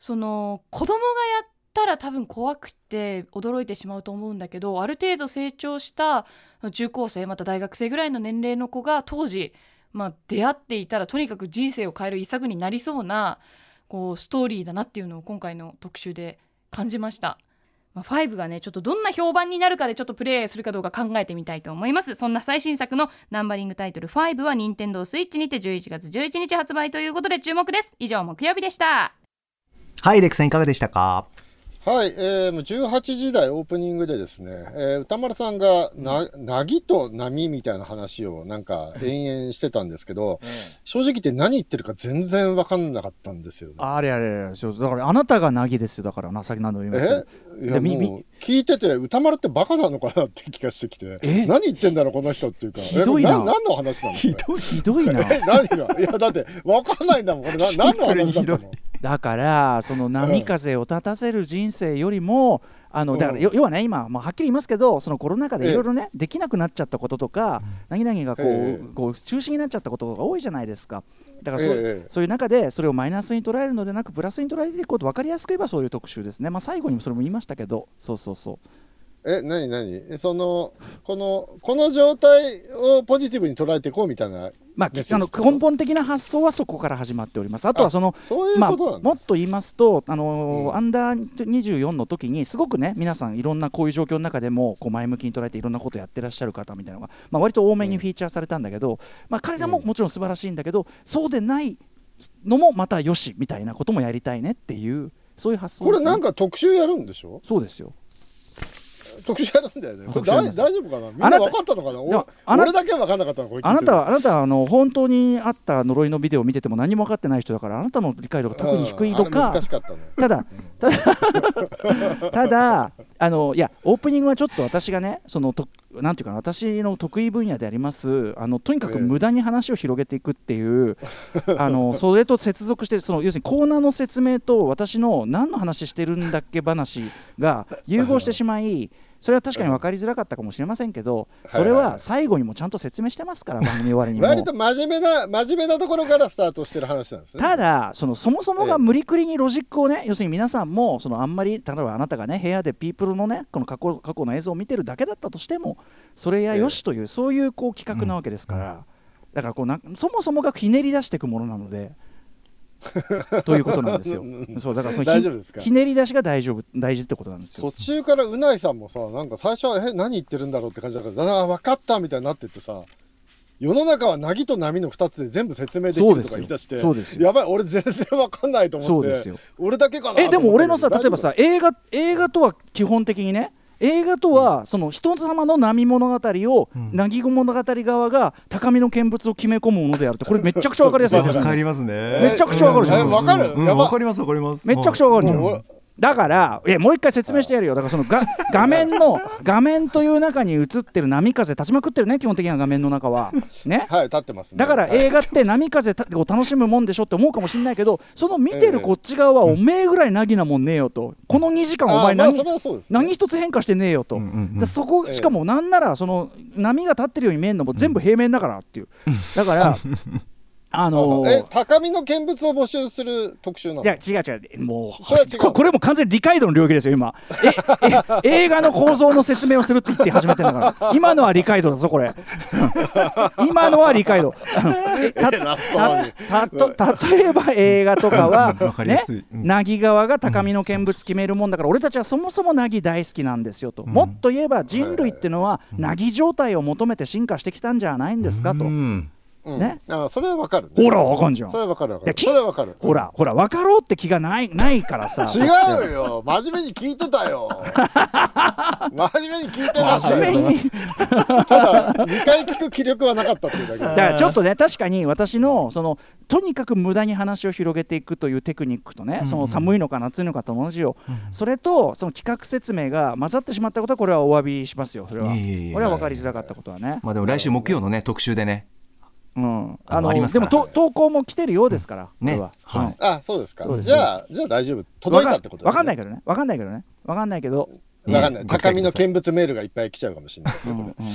その子供がやったら多分怖くて驚いてしまうと思うんだけどある程度成長した中高生また大学生ぐらいの年齢の子が当時まあ、出会っていたらとにかく人生を変える一作になりそうなこうストーリーだなっていうのを今回の特集で感じました。まあ、5がねちょっとどんな評判になるかでちょっとプレイするかどうか考えてみたいと思います。そんな最新作のナンバリングタイトル5は任天堂スイッチにて11月11日発売ということで注目です。以上木曜日でした。はいレクさんいかがでしたか？はい、えー、もう18時台オープニングでですね、えー歌丸さんがな、なぎと波みたいな話をなんか延々してたんですけど、正直言って何言ってるか全然分かんなかったんですよね。あれあれあれだからあなたが凪ですよ。だからなさっき何度も言いますけど聞いてて歌丸ってバカなのかなって気がしてきて。え 何言ってんだろうこの人っていうか。ひどいな。え何の話なの？ひどいひどいな。え 何が？いやだって分かんないんだもん。これな何の話だったの？だからその波風を立たせる人生よりもあのだから要はね今、まあ、はっきり言いますけどそのコロナ禍でいろいろねできなくなっちゃったこととか何々がこええ。うこう中止になっちゃったことが多いじゃないですか。だからそう,、ええ。そういう中でそれをマイナスに捉えるのでなくプラスに捉えていこうと分かりやすく言えばそういう特集ですね、まあ、最後にもそれも言いましたけど。そうそうそうえ何何？えそのこのこの状態をポジティブに捉えていこうみたいなまあ、あの根本的な発想はそこから始まっております。あとはそのそういうまあ、もっと言いますと、あのーうん。アンダー24の時にすごくね皆さんいろんなこういう状況の中でもこう前向きに捉えていろんなことやってらっしゃる方みたいなのが、まあ、割と多めにフィーチャーされたんだけど、まあ、彼らもうん。もちろん素晴らしいんだけど、そうでないのもまたよしみたいなこともやりたいねっていうそういう発想ね、これなんか特集やるんでしょ？そうですよ特集やるんだよね。これ大丈夫かな？みんあな分かったのかな？あな俺だけは分かんなかったのこれあなたはあなたはあの本当にあった呪いのビデオを見てても何も分かってない人だからあなたの理解度が特に低いのか。かっただ、ただ、ただあのいや、オープニングはちょっと私がね、そのとなんていうかな、私の得意分野であります、あのとにかくええ無駄に話を広げていくっていう、あのそれと接続して、その要するにコーナーの説明と私の何の話してるんだっけ話が融合してしまい、それは確かに分かりづらかったかもしれませんけど、い。それは最後にもちゃんと説明してますから、番組終わりにも。割と真面目な、真面目なところからスタートしてる話なんですね。ただそのそもそもええ。が無理くりにロジックをね、要するに皆さんもそのあんまり例えばあなたがね部屋でピープルのねこの過去過去の映像を見てるだけだったとしてもそれやよしという、そういうこう企画なわけですから、だからこうなそもそもがひねり出していくものなので ということなんですよ。そうだからそのひ大丈夫ですか？ひねり出しが大丈夫大事ってことなんですよ。途中からうないさんもさ、なんか最初は、え、何言ってるんだろうって感じだから、だ分かったみたいになってってさ、世の中はなぎと波の2つで全部説明できるとか言い出して、そうですよ。やばい、俺全然分かんないと思ってそうです、よ。俺だけかなえでも俺のさ例えばさ映画映画とは基本的にね映画とはその人様の波物語をなぎ物語側が高みの見物を決め込むものであるってこれめちゃくちゃわかりやすいですよわかりますね。めちゃくちゃわかるじゃん。えわかる。わかりますわかります。めちゃくちゃわかるじゃんだからいやもう一回説明してやるよ。だからそのが画面の画面という中に映ってる波風立ちまくってるね基本的には画面の中は。ね？はい、立ってますね。だからはい。映画って波風たを楽しむもんでしょって思うかもしれないけどその見てるこっち側はおめえぐらいなぎなもんねえよと。この2時間お前何あまあね。何一つ変化してねえよと、うんうんうん。でそこええ。しかもなんならその波が立ってるように見えるのも全部平面だからっていう、だから あのーえ、高みの見物を募集する特集なの？いや違う違う。もうここれも完全に理解度の領域ですよ今。ええ 映画の構造の説明をするって言って始めてんだから。今のは理解度だぞこれ。今のは理解度。たたと例えば映画とかはねなぎ側が高みの見物決めるもんだから俺たちはそもそもなぎ大好きなんですよと、もっと言えば人類ってのはなぎ状態を求めて進化してきたんじゃないんですかと、うんうんねあそれはわかる、ね。ほらわかんじゃんそれはわかるわかる。わかる。ほらほら分かろうって気がないないからさ 違うよ。真面目に聞いてたよ。真面目に聞いてましたよ。真面目にただ、2回聞く気力はなかったっていうだけだからちょっとね確かに私のそのとにかく無駄に話を広げていくというテクニックとね、その寒いのか夏いのかと同じよ、それとその企画説明が混ざってしまったことはこれはお詫びしますよそれはこれは分かりづらかったことはね、まあでも来週木曜のね特集でねうん、あのありますからでもと投稿も来てるようですから、ね。これは、はい。うんあ、そうですか。そう。ですじゃあ、じゃあ大丈夫。届いたってことわかんないけけどね。わかんないけどね。わかんないけど、ど。わかんない。高みの見物メールがいっぱい来ちゃうかもしれないですよ。これ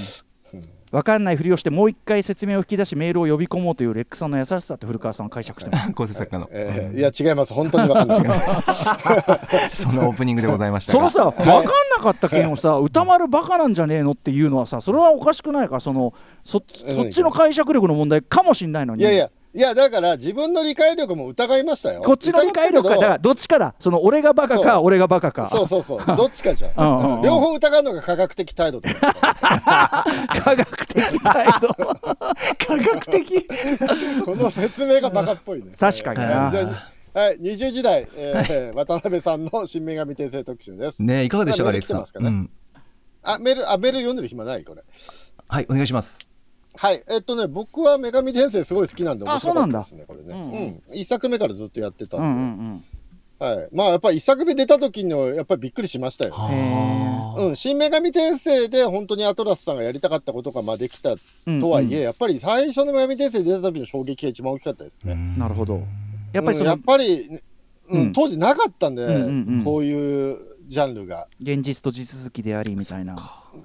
わかんないふりをしてもう一回説明を引き出しメールを呼び込もうというレックさんの優しさって古川さんは解釈してます。構成作家の。えーいや、違います。本当にわかんない。そのオープニングでございましたが。そのさ、分かんなかった件をさ、歌丸バカなんじゃねえのっていうのはさ、それはおかしくないか、そのそえそっちの解釈力の問題かもしれないのに。いやいや、いや、だから自分の理解力も疑いましたよ。こっちの理解力か、だからどっちかだ、その俺がバカか、俺がバカか、そうそうそう。どっちかじゃん。うんうんうん。両方疑うのが科学的態度科学的態度、科学的。この説明がバカっぽいね。確かにな。はい、20時代、えー渡辺さんの新女神転生特集です。ねいかがでしたかレックさん。あ、メール、あ、メール読んでる暇ない？これ。はいお願いしますはい、えっとね、僕は女神転生すごい好きなんで面白かったですね、これね。うん。うん。一作目からずっとやってたうんうんんで。うん、はい。まあ、やっぱり一作目出た時の、やっぱりびっくりしましたよ。へうん、新女神転生で本当にアトラスさんがやりたかったことがまあできたうんとはいえ、やっぱり最初の女神転生出た時の衝撃が一番大きかったですね。なるほど、やっぱりうんやっぱり、うん。うん。当時なかったんで、うんうんうん。こういうジャンルが。現実と地続きでありみたいな。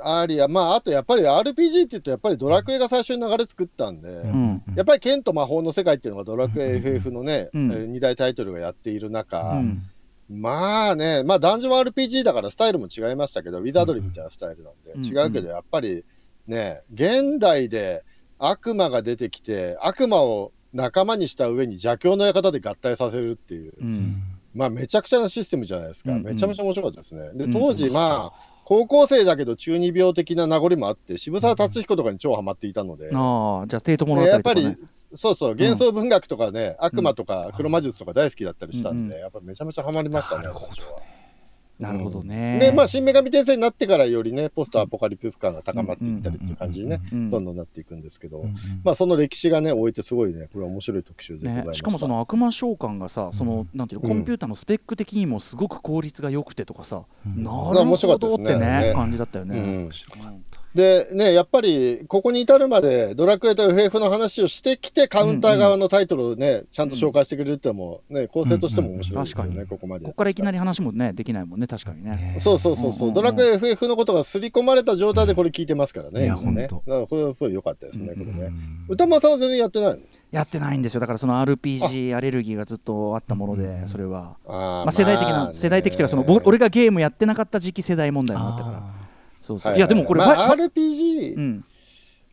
ありや、まあ、あとやっぱり RPG って言うと、やっぱりドラクエが最初に流れ作ったんで、うん。やっぱり剣と魔法の世界っていうのがドラクエ FF のね、うん。えー二大タイトルがやっている中、うん。まあね、まあダンジョン RPG だからスタイルも違いましたけど、ウィザードリーみたいなスタイルなんで、うん。違うけど、やっぱりね、現代で悪魔が出てきて、悪魔を仲間にした上に邪教の館で合体させるっていう、うんまあめちゃくちゃなシステムじゃないですか。うんうん。めちゃめちゃ面白かったですね。で、うん当時まあ、高校生だけど中二病的な名残もあって、渋沢達彦とかに超ハマっていたので、ああじゃあ帝都物でやっぱ語とか、ねり、そうそう、幻想文学とかね、悪魔とか黒魔術とか大好きだったりしたんで、うんやっぱめちゃめちゃハマりましたね、最初は。なるほどね。で、まあ、新女神転生になってからよりね、ポストアポカリプス感が高まっていったりっていう感じにね、うんどんどんなっていくんですけど、まあ、その歴史がね、置いてすごいね、これは面白い特集でございま、した。ねしかもその悪魔召喚がさ、そのなんていうのコンピューターのスペック的にもすごく効率が良くてとかさ、なる面ほ白かったですねどってねね感じだったよね。うんでね、やっぱりここに至るまでドラクエと FF の話をしてきて、カウンター側のタイトルをね、ちゃんと紹介してくれるってのも、ね、構成としても面白いですよね、うんうんここまで。ここからいきなり話もねできないもんね確かにね。そうそうそうそう、うんうんうんドラクエ FF のことが刷り込まれた状態でこれ聞いてますからね、いや今ね。だからこれはこれ良かったですね、これね。うん歌間さんは全然やってないの？やってないんですよ。だからその RPG アレルギーがずっとあったものでそれは。まあ世代的な世代的というかその僕俺がゲームやってなかった時期世代問題もあったからそうそう。はい。やでもこれ RPG、うん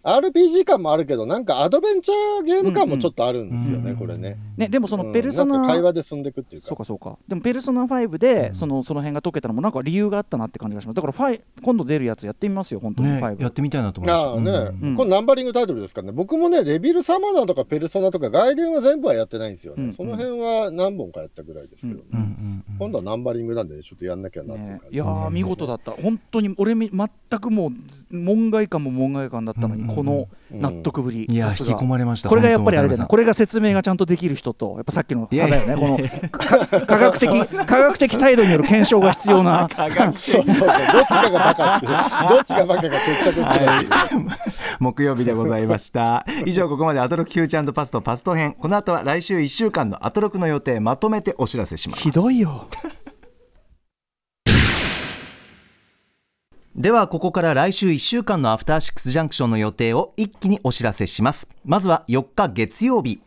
RPG 感もあるけど、なんかアドベンチャーゲーム感もちょっとあるんですよね、うんこれね。ねでもそのペルソうんなんかナ会話で進んでいくっていうか。そうかそうか。でもペルソナ5でそのその辺が解けたのもなんか理由があったなって感じがします。だからファイ今度出るやつやってみますよ本当にね5やってみたいなと思いましたああね、うんこれナンバリングタイトルですからね、僕もね、レビルサマナーとかペルソナとか、外伝は全部はやってないんですよね、うんその辺は何本かやったぐらいですけどね、うんうんうん今度はナンバリングなんで、ちょっとやんなきゃなっていう感じ、ね。いやー見事だった。本当に俺み全くもう門外漢も門外漢だったのに、うんうんうんこの納得ぶり、いや引き込まれました。これがやっぱりあれだよこれが説明がちゃんとできる人と、やっぱさっきの差だよね、いこのか科学的科学的態度による検証が必要な、そうそうそう、どっちかがバカって、どっちがバカか決着つけない。木曜日でございました。以上ここまでアトロクフューチャーパストパスト編。この後は来週1週間のアトロクの予定まとめてお知らせします。ひどいよ。ではここから来週1週間のアフターシックスジャンクションの予定を一気にお知らせします。まずは4日月曜日。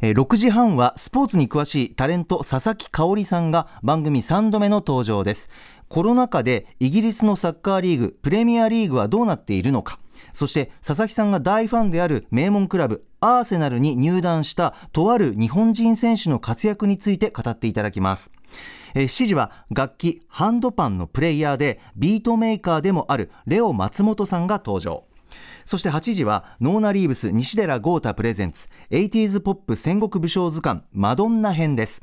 え6時半はスポーツに詳しいタレント佐々木香織さんが番組3度目の登場です。コロナ禍でイギリスのサッカーリーグプレミアリーグはどうなっているのか。そして佐々木さんが大ファンである名門クラブアーセナルに入団したとある日本人選手の活躍について語っていただきます。えー7時は楽器ハンドパンのプレイヤーでビートメーカーでもあるレオ松本さんが登場。そして8時はノーナ・リーブス西寺豪太プレゼンツ 80s ポップ戦国武将図鑑マドンナ編です。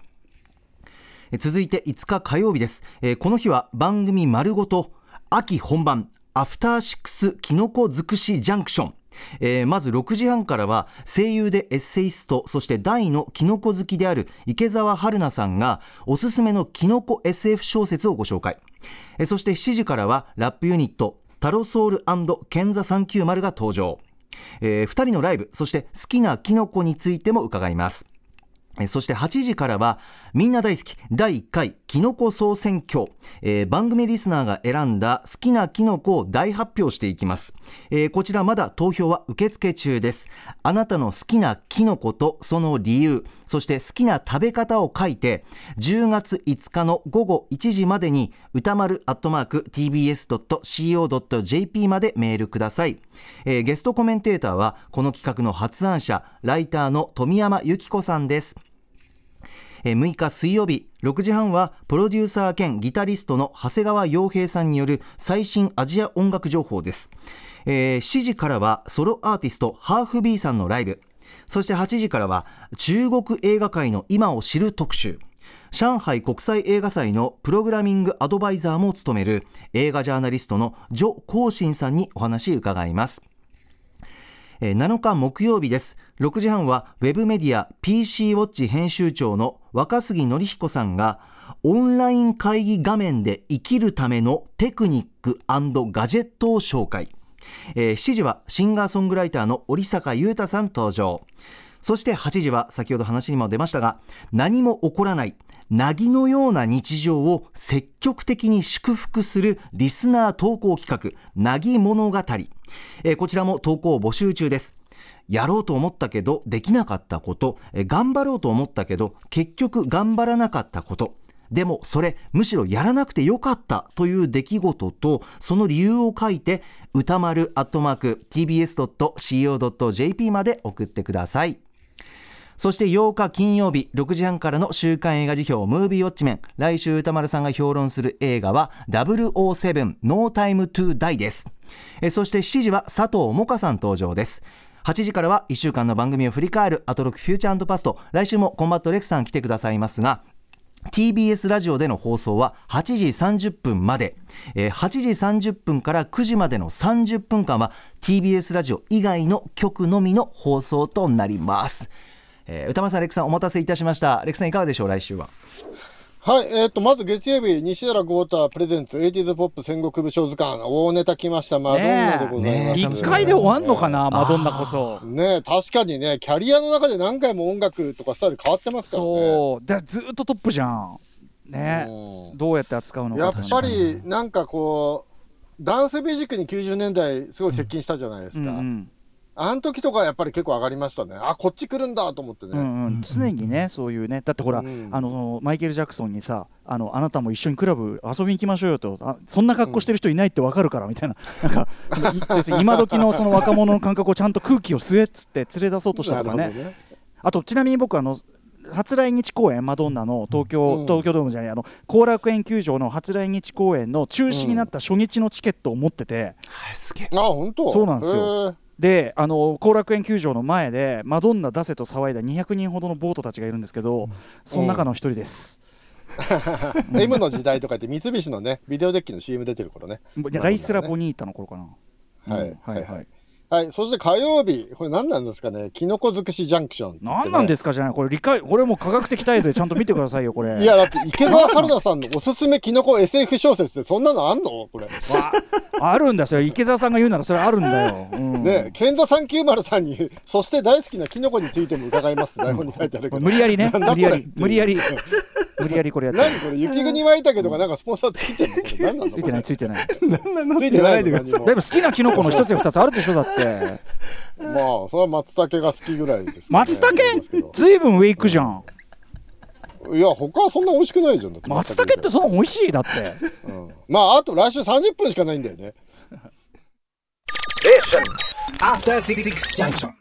続いて5日火曜日です、えーこの日は番組丸ごと秋本番アフターシックスキノコ尽くしジャンクション。えーまず6時半からは声優でエッセイストそして大のキノコ好きである池澤春菜さんがおすすめのキノコ SF 小説をご紹介。えーそして7時からはラップユニットタロソールケンザ390が登場、え2人のライブそして好きなキノコについても伺います。そして8時からはみんな大好き第1回キノコ総選挙、えー番組リスナーが選んだ好きなキノコを大発表していきます、えーこちらまだ投票は受付中です。あなたの好きなキノコとその理由そして好きな食べ方を書いて10月5日の午後1時までに歌丸アットマーク tbs.co.jp までメールください、えーゲストコメンテーターはこの企画の発案者ライターの富山由紀子さんです。え6日水曜日6時半はプロデューサー兼ギタリストの長谷川洋平さんによる最新アジア音楽情報です、えー7時からはソロアーティストハーフ B さんのライブ。そして8時からは中国映画界の今を知る特集。上海国際映画祭のプログラミングアドバイザーも務める映画ジャーナリストのジョ・コウシンさんにお話伺います。え7日木曜日です。6時半はウェブメディア PC ウォッチ編集長の若杉則彦さんがオンライン会議画面で生きるためのテクニックガジェットを紹介、え7時はシンガーソングライターの織坂優太さん登場。そして8時は先ほど話にも出ましたが何も起こらないなぎのような日常を積極的に祝福するリスナー投稿企画なぎ物語、えこちらも投稿募集中です。やろうと思ったけどできなかったこと。え頑張ろうと思ったけど結局頑張らなかったこと。でもそれむしろやらなくてよかった。という出来事とその理由を書いて歌丸アットマーク tbs.co.jp まで送ってください。そして8日金曜日6時半からの週刊映画辞表ムービーウォッチメン。来週歌丸さんが評論する映画は007 No Time to Die です。そして7時は佐藤萌歌さん登場です。8時からは1週間の番組を振り返るアトロクフューチャーパスト。来週もコンバットレクさん来てくださいますが TBS ラジオでの放送は8時30分まで、えー8時30分から9時までの30分間は TBS ラジオ以外の局のみの放送となります、えー宇多丸さんレックさんお待たせいたしました。レックさんいかがでしょう来週は？はい、えっ、と、まず月曜日、西寺郷太プレゼンツ、エイティーズポップ戦国武将図鑑、大ネタ来ました、マドンナでございます。一回で終わんのかな、マドンナこそ。ね確かにね、キャリアの中で何回も音楽とかスタイル変わってますからね。そう、でずっとトップじゃん。ね、うん。どうやって扱うのか。やっぱり、なんかこう、ダンスミュージックに90年代、すごい接近したじゃないですか。うんうんあの時とかやっぱり結構上がりましたね。あ、こっち来るんだと思ってね。うんうん、常にね、そういうね、だってほら、うん。あのマイケル・ジャクソンにさあの、あなたも一緒にクラブ遊びに行きましょうよと、あそんな格好してる人いないってわかるからみたいな、なんか、い要するに今時の その若者の感覚をちゃんと空気を吸えっつって連れ出そうとしたとかね、ね。あとちなみに僕あの、初来日公演、マドンナの？東京,、うん。東京ドームじゃない、あの後楽園球場の初来日公演の中止になった初日のチケットを持ってて、はいすげえ。あ、本当？そうなんですよ。よ。であの後楽園球場の前でマドンナ出せと騒いだ200人ほどのボートたちがいるんですけど、その中の一人です。M の時代とかって三菱のね、ビデオデッキの CM 出てる頃ね。ライスラ・ボニータの頃かな。はいうんはいはい。はい、そして火曜日、これ何なんですかね、キノコ尽くしジャンクションね、何なんですかじゃない。これ理解これもう科学的態度でちゃんと見てくださいよこれ。いや、だって池澤春菜さんのおすすめキノコ SF 小説ってそんなのあんの？これ。わあるんだそれ池澤さんが言うならそれあるんだよ。うん。ね、健座390さんに、そして大好きなキノコについても伺います。台本に書いてあるけど。無理やりね。無理やり無理やり無理やりこれやって。る何これ、雪国はいたけどがなんかスポンサーついてんの？これ。何なのついてないついてない。ついてないだいぶ好きなキノコの一つや二つあるでしょだって。まあ、それは松茸が好きぐらいです、ね。松茸ずいぶん上行くじゃん。いや、他はそんな美味しくないじゃん。だって松茸ってそんな美味しい？だって。うんまあ、あと来週30分しかないんだよね。After Six Junction.